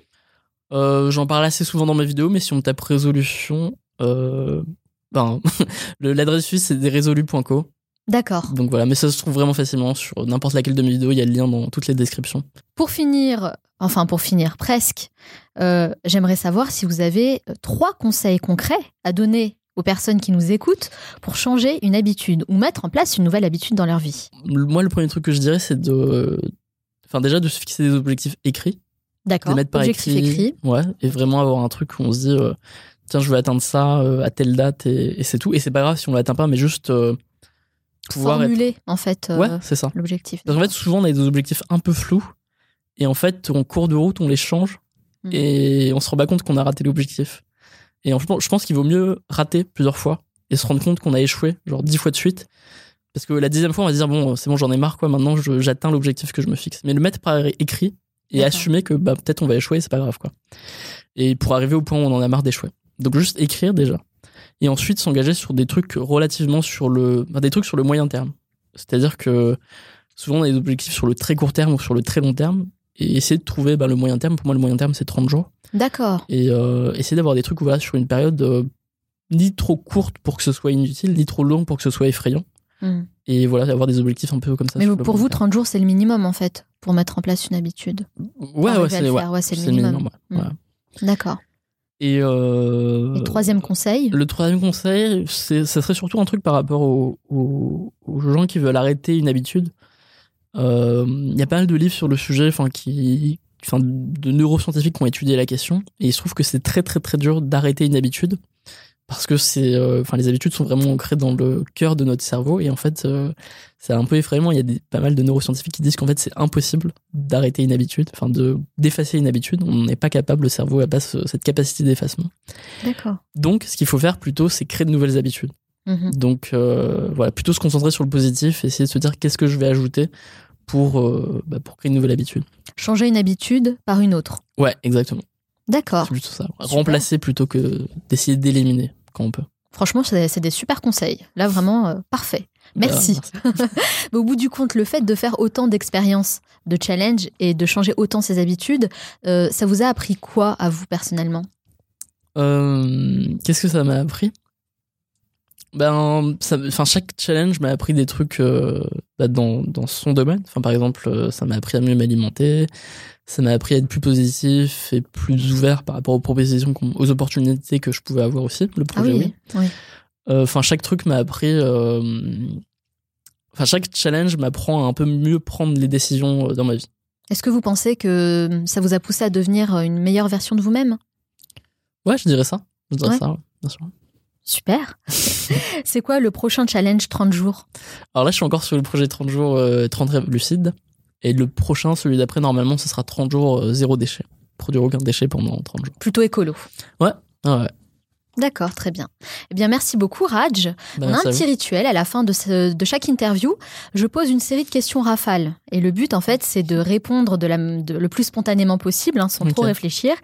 Euh, J'en parle assez souvent dans mes vidéos, mais si on tape Résolution, euh, ben, l'adresse suisse c'est desrésolus.co. D'accord. Donc voilà, mais ça se trouve vraiment facilement sur n'importe laquelle de mes vidéos. Il y a le lien dans toutes les descriptions. Pour finir, enfin pour finir presque, euh, j'aimerais savoir si vous avez trois conseils concrets à donner aux personnes qui nous écoutent pour changer une habitude ou mettre en place une nouvelle habitude dans leur vie. Moi, le premier truc que je dirais, c'est de. Enfin, déjà, de se fixer des objectifs écrits. de D'accord. les mettre par écrit. écrit. Ouais, et vraiment avoir un truc où on se dit, euh, tiens, je veux atteindre ça euh, à telle date et, et c'est tout. Et c'est pas grave si on l'atteint pas, mais juste euh, pouvoir être. Formuler en fait Ouais, c'est ça. l'objectif. Parce qu'en fait, souvent, on a des objectifs un peu flous. Et en fait, en cours de route, on les change. Mhm. Et on se rend pas compte qu'on a raté l'objectif. Et en- je pense- je pense qu'il vaut mieux rater plusieurs fois et se rendre compte qu'on a échoué, genre dix fois de suite. Parce que la dixième fois, on va se dire, bon, c'est bon, j'en ai marre, quoi. Maintenant, j'atteins l'objectif que je me fixe. Mais le mettre par écrit et assumer que bah, peut-être on va échouer, c'est pas grave, quoi. Et pour arriver au point où on en a marre d'échouer. Donc, juste écrire déjà. Et ensuite, s'engager sur des trucs relativement sur le, enfin, des trucs sur le moyen terme. C'est-à-dire que souvent, on a des objectifs sur le très court terme ou sur le très long terme. Et essayer de trouver bah, le moyen terme. Pour moi, le moyen terme, c'est 30 jours D'accord. et euh, essayer d'avoir des trucs voilà, sur une période euh, ni trop courte pour que ce soit inutile, ni trop longue pour que ce soit effrayant. Hmm. Et voilà, avoir des objectifs un peu comme ça. Mais pour le vous, long terme. 30 jours, c'est le minimum en fait pour mettre en place une habitude. ouais, ouais, c'est le ouais, ouais, le minimum. Mm. ouais. D'accord. Et, euh, Et troisième conseil Le troisième conseil, ça serait surtout un truc par rapport aux, aux- aux gens qui veulent arrêter une habitude. Euh, Il y a pas mal de livres sur le sujet, enfin qui, enfin de neuroscientifiques qui ont étudié la question, et il se trouve que c'est très très très dur d'arrêter une habitude parce que c'est, euh, enfin les habitudes sont vraiment ancrées dans le cœur de notre cerveau, et en fait euh, c'est un peu effrayant. Il y a des, pas mal de neuroscientifiques qui disent qu'en fait c'est impossible d'arrêter une habitude, enfin de d'effacer une habitude. On n'est pas capable, le cerveau n'a pas ce- cette capacité d'effacement. D'accord. Donc, ce qu'il faut faire plutôt, c'est créer de nouvelles habitudes. Mhm. Donc, euh, voilà, plutôt se concentrer sur le positif, essayer de se dire qu'est-ce que je vais ajouter pour, euh, bah, pour créer une nouvelle habitude. Changer une habitude par une autre. Ouais, exactement. D'accord. C'est plutôt ça. Super. Remplacer plutôt que d'essayer d'éliminer quand on peut. Franchement, c'est des super conseils. Là, vraiment, euh, parfait. Merci. Euh, Mais au bout du compte, le fait de faire autant d'expériences, de challenges et de changer autant ses habitudes, euh, ça vous a appris quoi à vous personnellement? Qu'est-ce que ça m'a appris? Ben, ça, chaque challenge m'a appris des trucs euh, bah, dans, dans son domaine. Enfin, par exemple, euh, ça m'a appris à mieux m'alimenter. Ça m'a appris à être plus positif et plus ouvert par rapport aux propositions, aux opportunités que je pouvais avoir aussi. Le projet, oui. oui. Euh, Enfin, chaque truc m'a appris. euh, Enfin, chaque challenge m'apprend à un peu mieux prendre les décisions dans ma vie. Est-ce que vous pensez que ça vous a poussé à devenir une meilleure version de vous-même? Ouais, je dirais ça. Je dirais Ouais. ça, ouais, bien sûr. Super. c'est quoi le prochain challenge 30 jours? Alors là, je suis encore sur le projet 30 jours, euh, 30 rêves lucides. Et le prochain, celui d'après, normalement, ce sera 30 jours, euh, zéro déchet. Produire aucun déchet pendant 30 jours. Plutôt écolo. Ah ouais. D'accord, très bien. Eh bien, merci beaucoup, Raj. Bah, On a un petit vous. rituel à la fin de, ce- de chaque interview. Je pose une série de questions rafales. Et le but, en fait, c'est de répondre de la, de- le plus spontanément possible, hein, sans trop réfléchir.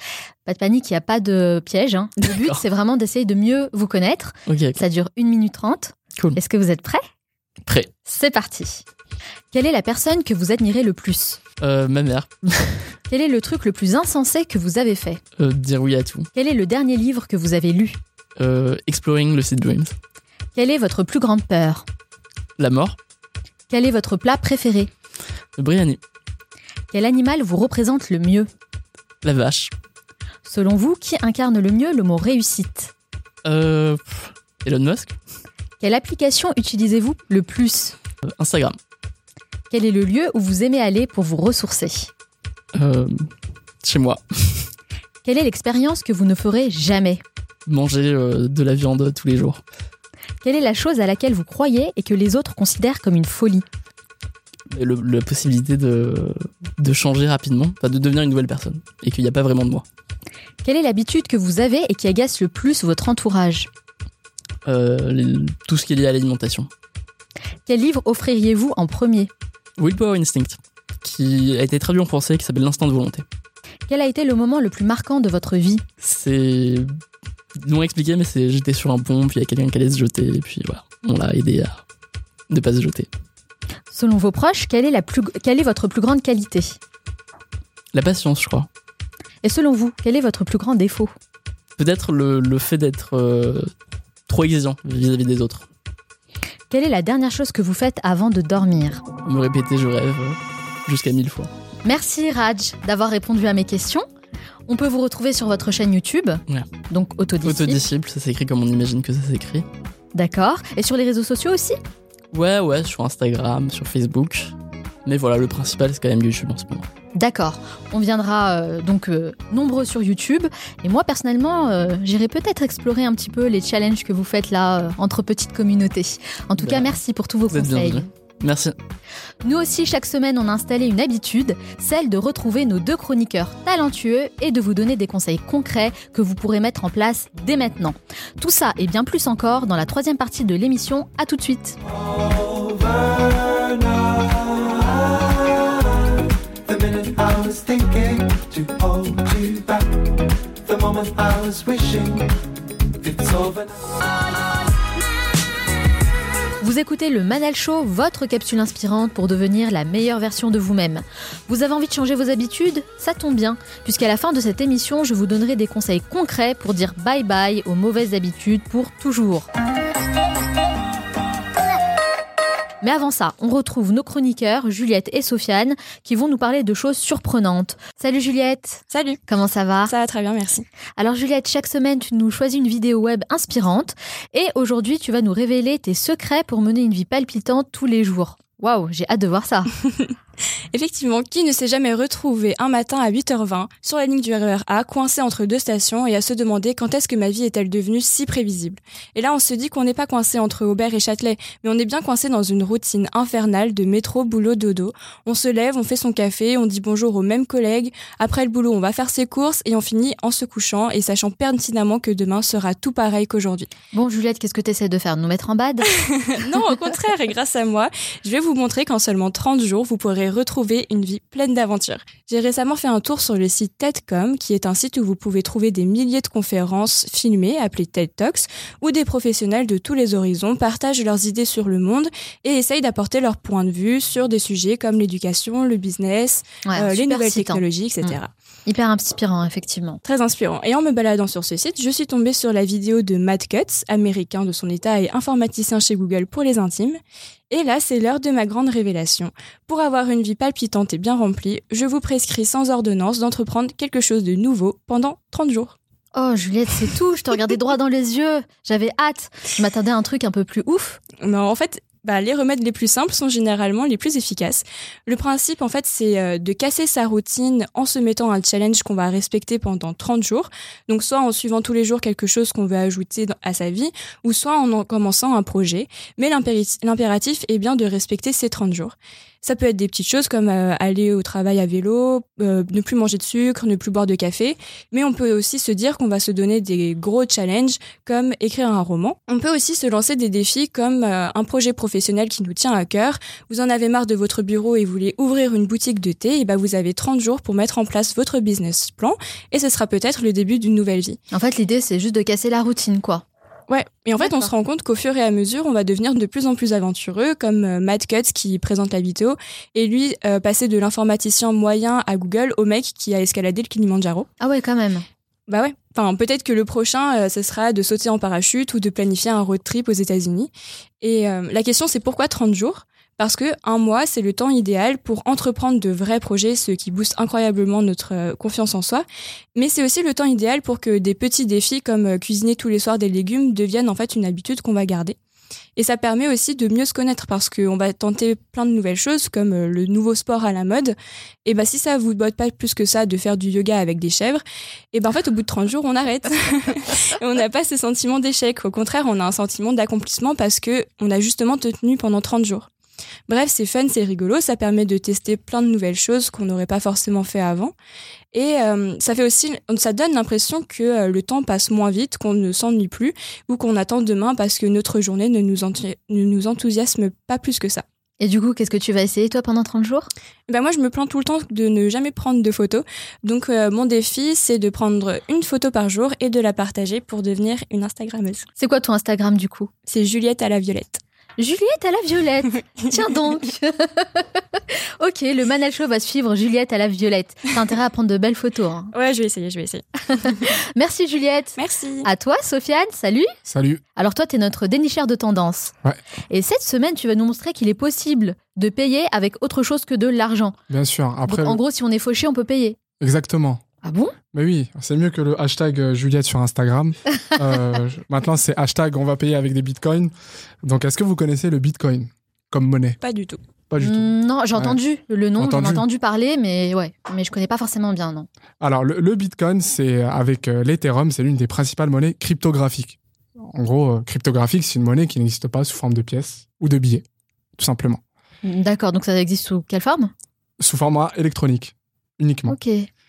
Pas de panique, il n'y a pas de piège. hein. Le but, c'est vraiment d'essayer de mieux vous connaître. Ça dure 1 minute 30. Cool. Est-ce que vous êtes prêts? Prêt. C'est parti. Quelle est la personne que vous admirez le plus Euh, ma mère. Quel est le truc le plus insensé que vous avez fait Euh, dire oui à tout. Quel est le dernier livre que vous avez lu Euh, exploring Lucid Dreams. Quelle est votre plus grande peur La mort. Quel est votre plat préféré Le Briani. Quel animal vous représente le mieux La vache. Selon vous, qui incarne le mieux le mot réussite Euh, Elon Musk. Quelle application utilisez-vous le plus Instagram. Quel est le lieu où vous aimez aller pour vous ressourcer Euh, chez moi. Quelle est l'expérience que vous ne ferez jamais Manger euh, de la viande tous les jours. Quelle est la chose à laquelle vous croyez et que les autres considèrent comme une folie le- la possibilité de, de changer rapidement, de devenir une nouvelle personne. Et qu'il n'y a pas vraiment de moi. Quelle est l'habitude que vous avez et qui agace le plus votre entourage Euh, les- tout ce qui est lié à l'alimentation. Quel livre offririez-vous en premier Willpower Instinct, qui a été traduit en français, qui s'appelle l'instinct de volonté. Quel a été le moment le plus marquant de votre vie? C'est. M'ont expliqué, mais c'est j'étais sur un pont, puis il y a quelqu'un qui allait se jeter, et puis voilà, on l'a aidé à ne pas se jeter. Selon vos proches, quelle est, la plus, quelle est votre plus grande qualité? La patience, je crois. Et selon vous, quel est votre plus grand défaut? Peut-être le, le fait d'être euh, trop exigeant vis-à-vis des autres. Quelle est la dernière chose que vous faites avant de dormir Me répéter, je rêve, euh, jusqu'à mille fois. Merci Raj d'avoir répondu à mes questions. On peut vous retrouver sur votre chaîne YouTube, Ouais. donc Autodisciple. Autodisciple, ça s'écrit comme on imagine que ça s'écrit. D'accord. Et sur les réseaux sociaux aussi? Ouais, ouais, sur Instagram, sur Facebook. Mais voilà, le principal, c'est quand même YouTube en ce moment. D'accord. On viendra euh, donc euh, nombreux sur YouTube. Et moi, personnellement, euh, j'irai peut-être explorer un petit peu les challenges que vous faites là euh, entre petites communautés. En tout cas, merci pour tous vos conseils. Merci. Nous aussi, chaque semaine, on a installé une habitude, celle de retrouver nos deux chroniqueurs talentueux et de vous donner des conseils concrets que vous pourrez mettre en place dès maintenant. Tout ça et bien plus encore dans la troisième partie de l'émission. À tout de suite. Vous écoutez le Manal Show, votre capsule inspirante pour devenir la meilleure version de vous-même. Vous avez envie de changer vos habitudes? Ça tombe bien, puisqu'à la fin de cette émission, je vous donnerai des conseils concrets pour dire bye bye aux mauvaises habitudes pour toujours. Mais avant ça, on retrouve nos chroniqueurs, Juliette et Sofiane, qui vont nous parler de choses surprenantes. Salut Juliette Salut, Comment ça va? Ça va très bien, merci. alors Juliette, chaque semaine, tu nous choisis une vidéo web inspirante et aujourd'hui, tu vas nous révéler tes secrets pour mener une vie palpitante tous les jours. Waouh, j'ai hâte de voir ça. Effectivement, qui ne s'est jamais retrouvé un matin à 8h20 sur la ligne du RER A, coincé entre deux stations et à se demander quand est-ce que ma vie est-elle devenue si prévisible Et là, on se dit qu'on n'est pas coincé entre Aubert et Châtelet, mais on est bien coincé dans une routine infernale de métro, boulot, dodo. On se lève, on fait son café, on dit bonjour aux mêmes collègues, après le boulot, on va faire ses courses et on finit en se couchant et sachant pertinemment que demain sera tout pareil qu'aujourd'hui. Bon Juliette, qu'est-ce que tu essaies de faire? Nous mettre en bad? Non, au contraire, et grâce à moi, je vais vous montrer qu'en seulement 30 jours, vous pourrez pourrez retrouver une vie pleine d'aventures. J'ai récemment fait un tour sur le site TEDcom, qui est un site où vous pouvez trouver des milliers de conférences filmées appelées TED Talks, où des professionnels de tous les horizons partagent leurs idées sur le monde et essayent d'apporter leur point de vue sur des sujets comme l'éducation, le business, Ouais, euh, les nouvelles hein. technologies, etc. Mm. Hyper inspirant, effectivement. Très inspirant. Et en me baladant sur ce site, je suis tombée sur la vidéo de Matt Cutts, américain de son état et informaticien chez Google pour les intimes. Et là, c'est l'heure de ma grande révélation. Pour avoir une vie palpitante et bien remplie, je vous prescris sans ordonnance d'entreprendre quelque chose de nouveau pendant 30 jours. Oh, Juliette, c'est tout. Je te regardais droit dans les yeux. J'avais hâte. Je m'attendais à un truc un peu plus ouf. Mais en fait, bah, les remèdes les plus simples sont généralement les plus efficaces. Le principe, en fait, c'est euh, de casser sa routine en se mettant un challenge qu'on va respecter pendant 30 jours. Donc, soit en suivant tous les jours quelque chose qu'on veut ajouter à sa vie, ou soit en en commençant un projet. Mais l'impératif est bien de respecter ces 30 jours. Ça peut être des petites choses comme euh, aller au travail à vélo, euh, ne plus manger de sucre, ne plus boire de café. Mais on peut aussi se dire qu'on va se donner des gros challenges comme écrire un roman. On peut aussi se lancer des défis comme euh, un projet professionnel qui nous tient à cœur. Vous en avez marre de votre bureau et vous voulez ouvrir une boutique de thé, et ben vous avez 30 jours pour mettre en place votre business plan et ce sera peut-être le début d'une nouvelle vie. En fait, l'idée, c'est juste de casser la routine, quoi. Ouais, et en fait, on se rend compte qu'au fur et à mesure, on va devenir de plus en plus aventureux, comme euh, Matt Cutts qui présente la vidéo, et lui euh, passer de l'informaticien moyen à Google au mec qui a escaladé le Kilimanjaro. Ah ouais, quand même. Bah ouais. Enfin, peut-être que le prochain, euh, ce sera de sauter en parachute ou de planifier un road trip aux États-Unis. Et euh, la question, c'est pourquoi 30 jours? Parce que un mois, c'est le temps idéal pour entreprendre de vrais projets, ce qui booste incroyablement notre euh, confiance en soi. Mais c'est aussi le temps idéal pour que des petits défis comme euh, cuisiner tous les soirs des légumes deviennent en fait une habitude qu'on va garder. Et ça permet aussi de mieux se connaître parce qu'on va tenter plein de nouvelles choses comme euh, le nouveau sport à la mode. Et bah si ça vous botte pas plus que ça de faire du yoga avec des chèvres, et ben en fait au bout de 30 jours on arrête. Et on n'a pas ce sentiment d'échec. Au contraire, on a un sentiment d'accomplissement parce que on a justement tenu pendant 30 jours. Bref, c'est fun, c'est rigolo, ça permet de tester plein de nouvelles choses qu'on n'aurait pas forcément fait avant. Et euh, ça fait aussi, ça donne l'impression que euh, le temps passe moins vite, qu'on ne s'ennuie plus ou qu'on attend demain parce que notre journée ne nous, enthi- ne nous enthousiasme pas plus que ça. Et du coup, qu'est-ce que tu vas essayer, toi, pendant 30 jours? Ben moi, je me plains tout le temps de ne jamais prendre de photos. Donc, euh, mon défi, c'est de prendre une photo par jour et de la partager pour devenir une Instagrammeuse. C'est quoi ton Instagram, du coup? C'est Juliette à la violette. Juliette à la violette. Tiens donc. ok, le Manal Show va suivre Juliette à la violette. T'as intérêt à prendre de belles photos. hein. Ouais, je vais essayer, je vais essayer. Merci Juliette. Merci. À toi, Sofiane. Salut. Salut. Alors toi, t'es notre dénicheur de tendance. Ouais. Et cette semaine, tu vas nous montrer qu'il est possible de payer avec autre chose que de l'argent. Bien sûr. Après, Donc, en gros, si on est fauché, on peut payer. exactement. Ah bon? Mais oui, c'est mieux que le hashtag euh, Juliette sur Instagram. Euh, maintenant, c'est hashtag on va payer avec des bitcoins. Donc, est-ce que vous connaissez le bitcoin comme monnaie? Pas du tout. Pas du tout. Mm, Non, j'ai Ouais. entendu le nom, j'en ai Entendu. entendu parler, mais ouais, mais je connais pas forcément bien, non. Alors, le, le bitcoin, c'est avec euh, l'Ethereum, c'est l'une des principales monnaies cryptographiques. En gros, euh, cryptographique, c'est une monnaie qui n'existe pas sous forme de pièces ou de billets, tout simplement. D'accord, donc ça existe sous quelle forme? Sous format électronique, uniquement. Ok,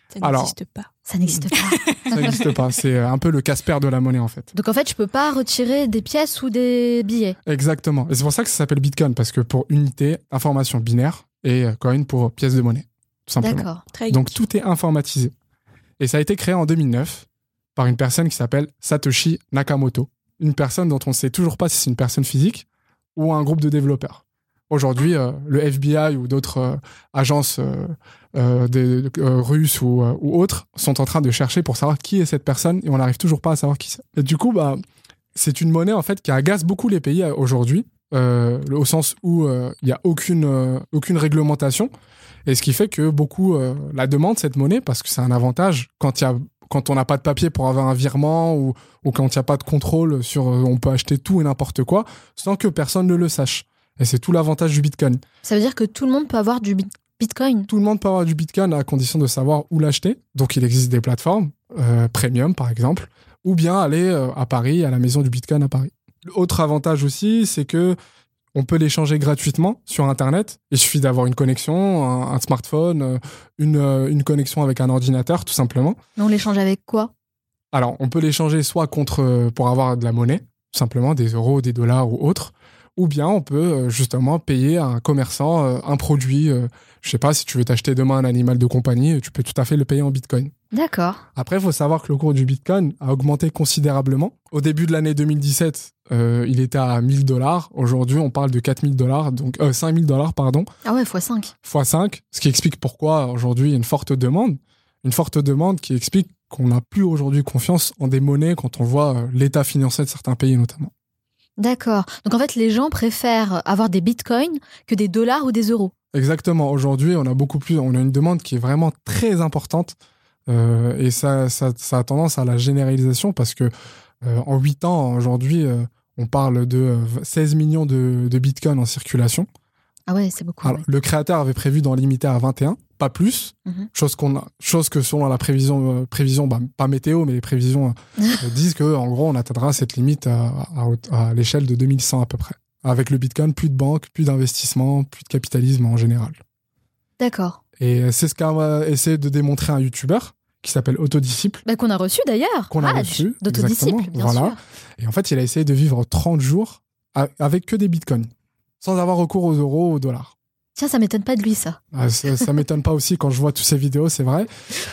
Ça n'existe pas. ça n'existe pas. Ça n'existe pas. C'est euh, un peu le Casper de la monnaie, en fait. donc en fait, je peux pas retirer des pièces ou des billets. Exactement. Et c'est pour ça que ça s'appelle Bitcoin, parce que pour unité, information binaire, et euh, coin pour pièce de monnaie, tout simplement. D'accord. Très Donc tout est informatisé. Et ça a été créé en 2009 par une personne qui s'appelle Satoshi Nakamoto. Une personne dont on ne sait toujours pas si c'est une personne physique ou un groupe de développeurs. Aujourd'hui, euh, le FBI ou d'autres euh, agences euh, euh, euh, russes ou, euh, autres sont en train de chercher pour savoir qui est cette personne et on n'arrive toujours pas à savoir qui c'est. Et du coup, bah, c'est une monnaie en fait qui agace beaucoup les pays euh, aujourd'hui, euh, au sens où euh, il n'y a aucune, euh, aucune réglementation. Et ce qui fait que beaucoup euh, la demandent, cette monnaie, parce que c'est un avantage quand, y a, quand on n'a pas de papier pour avoir un virement ou, ou quand il n'y a pas de contrôle sur euh, on peut acheter tout et n'importe quoi sans que personne ne le sache. Et c'est tout l'avantage du Bitcoin. Ça veut dire que tout le monde peut avoir du bit- Bitcoin. Tout le monde peut avoir du Bitcoin à condition de savoir où l'acheter. Donc il existe des plateformes, euh, premium par exemple, ou bien aller euh, à Paris, à la maison du Bitcoin à Paris. Autre avantage aussi, c'est que on peut l'échanger gratuitement sur Internet. Il suffit d'avoir une connexion, un, un smartphone, euh, une, une connexion avec un ordinateur, tout simplement. Mais on l'échange avec quoi? Alors, on peut l'échanger soit contre pour avoir de la monnaie, tout simplement des euros, des dollars ou autres, Ou bien on peut euh, justement payer à un commerçant euh, un produit. euh, je sais pas, si tu veux t'acheter demain un animal de compagnie, tu peux tout à fait le payer en bitcoin. D'accord. Après, il faut savoir que le cours du Bitcoin a augmenté considérablement. Au début de l'année 2017, euh, il était à 1000 dollars. Aujourd'hui, on parle de 4000 dollars, donc euh, 5000 dollars, pardon, Ah ouais, x5. fois 5, ce qui explique pourquoi aujourd'hui il y a une forte demande. Une forte demande qui explique qu'on n'a plus aujourd'hui confiance en des monnaies quand on voit l'état financier de certains pays notamment. D'accord. Donc en fait, les gens préfèrent avoir des bitcoins que des dollars ou des euros. Exactement. Aujourd'hui, on a beaucoup plus, on a une demande qui est vraiment très importante euh, et ça, a tendance à la généralisation parce que euh, en 8 ans, aujourd'hui, euh, on parle de euh, 16 millions de bitcoins en circulation. Ah ouais, c'est beaucoup. Alors, ouais. Le créateur avait prévu d'en limiter à 21, pas plus. Mhm. Chose, qu'on a, chose que selon la prévision, euh, prévision bah, pas météo, mais les prévisions euh, disent que en gros, on atteindra cette limite à, à- à l'échelle de 2100 à peu près. Avec le bitcoin, plus de banques, plus d'investissement, plus de capitalisme en général. D'accord. Et c'est ce qu'a euh, essayé de démontrer un youtubeur qui s'appelle Autodisciple. Bah, qu'on a reçu d'ailleurs. Qu'on a Ah, reçu, D'autodisciple, bien voilà. sûr. Et en fait, il a essayé de vivre 30 jours avec que des bitcoins, sans avoir recours aux euros, aux dollars. Tiens, ça m'étonne pas de lui, ça. Ah, ça ça m'étonne pas aussi quand je vois toutes ces vidéos, c'est vrai.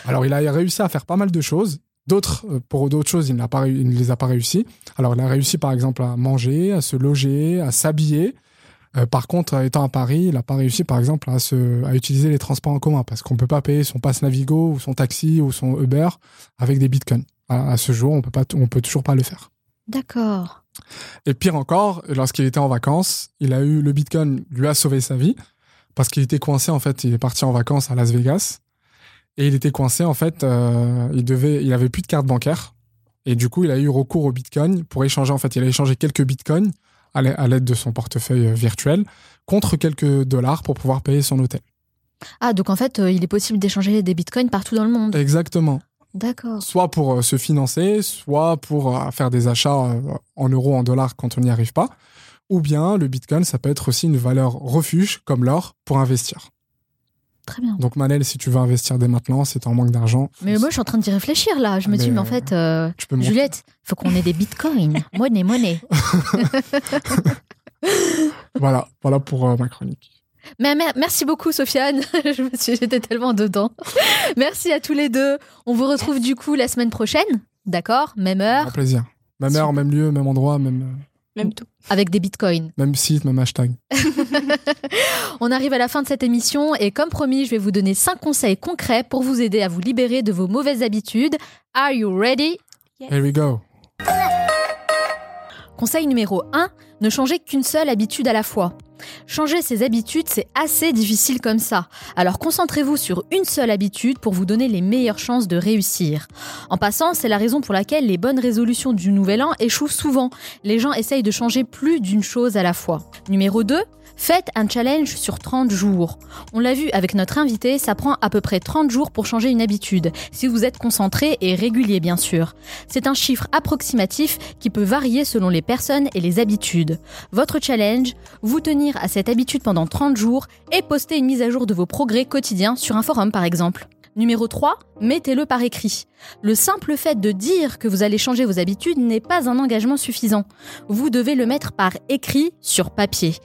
Alors, il a réussi à faire pas mal de choses. D'autres, euh, pour d'autres choses, il, pas, ne les a pas réussi. Alors, il a réussi, par exemple, à manger, à se loger, à s'habiller. Euh, par contre, étant à Paris, il n'a pas réussi, par exemple, à, se, à utiliser les transports en commun parce qu'on peut pas payer son passe Navigo ou son taxi ou son Uber avec des bitcoins. À, à ce jour, on peut pas, on peut toujours pas le faire. D'accord. Et pire encore, lorsqu'il était en vacances, il a eu le Bitcoin lui a sauvé sa vie parce qu'il était coincé en fait. Il est parti en vacances à Las Vegas et il était coincé en fait. euh, il devait, il avait plus de carte bancaire et du coup il a eu recours au Bitcoin pour échanger en fait. Il a échangé quelques Bitcoins à l'a- à l'aide de son portefeuille euh, virtuel contre quelques dollars pour pouvoir payer son hôtel. Ah, donc en fait, euh, il est possible d'échanger des bitcoins partout dans le monde. Exactement. D'accord. soit pour euh, se financer, soit pour euh, faire des achats euh, en euros, en dollars quand on n'y arrive pas. Ou bien le Bitcoin, ça peut être aussi une valeur refuge, comme l'or, pour investir. Très bien. Donc Manel, si tu veux investir dès maintenant, tu en manque d'argent, Mais moi, je suis en train d'y réfléchir là. Je me Mais, dis, mais en fait, euh, tu peux. Juliette, faut qu'on ait des bitcoins. monnaie, monnaie. voilà, voilà pour euh, ma chronique. Mais mer- merci beaucoup, Sofiane. Je me suis, j'étais tellement dedans. merci à tous les deux. On vous retrouve du coup la semaine prochaine. D'accord? Même heure, Un plaisir. Même heure, même lieu, même endroit, même, euh, Même tout. avec des bitcoins. même site, même hashtag. On arrive à la fin de cette émission et comme promis, je vais vous donner 5 conseils concrets pour vous aider à vous libérer de vos mauvaises habitudes. Are you ready? Here we go. Conseil numéro 1, ne changez qu'une seule habitude à la fois. Changer ses habitudes, c'est assez difficile comme ça. Alors concentrez-vous sur une seule habitude pour vous donner les meilleures chances de réussir. En passant, c'est la raison pour laquelle les bonnes résolutions du nouvel an échouent souvent. Les gens essayent de changer plus d'une chose à la fois. Numéro 2, faites un challenge sur 30 jours. On l'a vu avec notre invité, ça prend à peu près 30 jours pour changer une habitude, si vous êtes concentré et régulier bien sûr. C'est un chiffre approximatif qui peut varier selon les personnes et les habitudes. Votre challenge, vous tenir à cette habitude pendant 30 jours et poster une mise à jour de vos progrès quotidiens sur un forum par exemple. Numéro 3, mettez-le par écrit. Le simple fait de dire que vous allez changer vos habitudes n'est pas un engagement suffisant. Vous devez le mettre par écrit sur papier.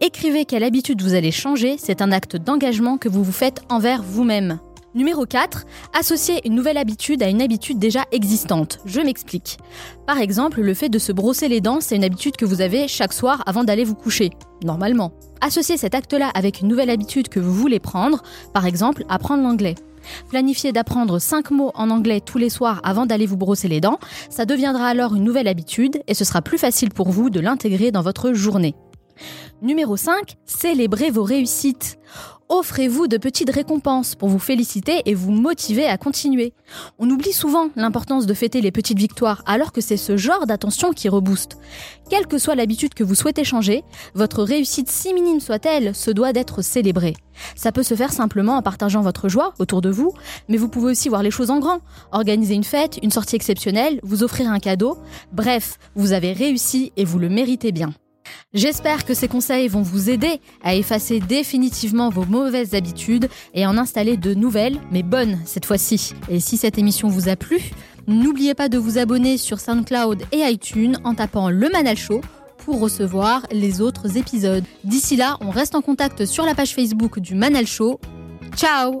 Écrivez quelle habitude vous allez changer, c'est un acte d'engagement que vous vous faites envers vous-même. Numéro 4, associez une nouvelle habitude à une habitude déjà existante. Je m'explique. Par exemple, le fait de se brosser les dents, c'est une habitude que vous avez chaque soir avant d'aller vous coucher. Normalement. Associez cet acte-là avec une nouvelle habitude que vous voulez prendre, par exemple apprendre l'anglais. Planifiez d'apprendre 5 mots en anglais tous les soirs avant d'aller vous brosser les dents, ça deviendra alors une nouvelle habitude et ce sera plus facile pour vous de l'intégrer dans votre journée. Numéro 5, célébrez vos réussites. Offrez-vous de petites récompenses pour vous féliciter et vous motiver à continuer. On oublie souvent l'importance de fêter les petites victoires alors que c'est ce genre d'attention qui rebooste. Quelle que soit l'habitude que vous souhaitez changer, votre réussite si minime soit-elle se doit d'être célébrée. Ça peut se faire simplement en partageant votre joie autour de vous, mais vous pouvez aussi voir les choses en grand. Organiser une fête, une sortie exceptionnelle, vous offrir un cadeau. Bref, vous avez réussi et vous le méritez bien. J'espère que ces conseils vont vous aider à effacer définitivement vos mauvaises habitudes et en installer de nouvelles, mais bonnes cette fois-ci. Et si cette émission vous a plu, n'oubliez pas de vous abonner sur SoundCloud et iTunes en tapant le Manal Show pour recevoir les autres épisodes. D'ici là, on reste en contact sur la page Facebook du Manal Show. Ciao.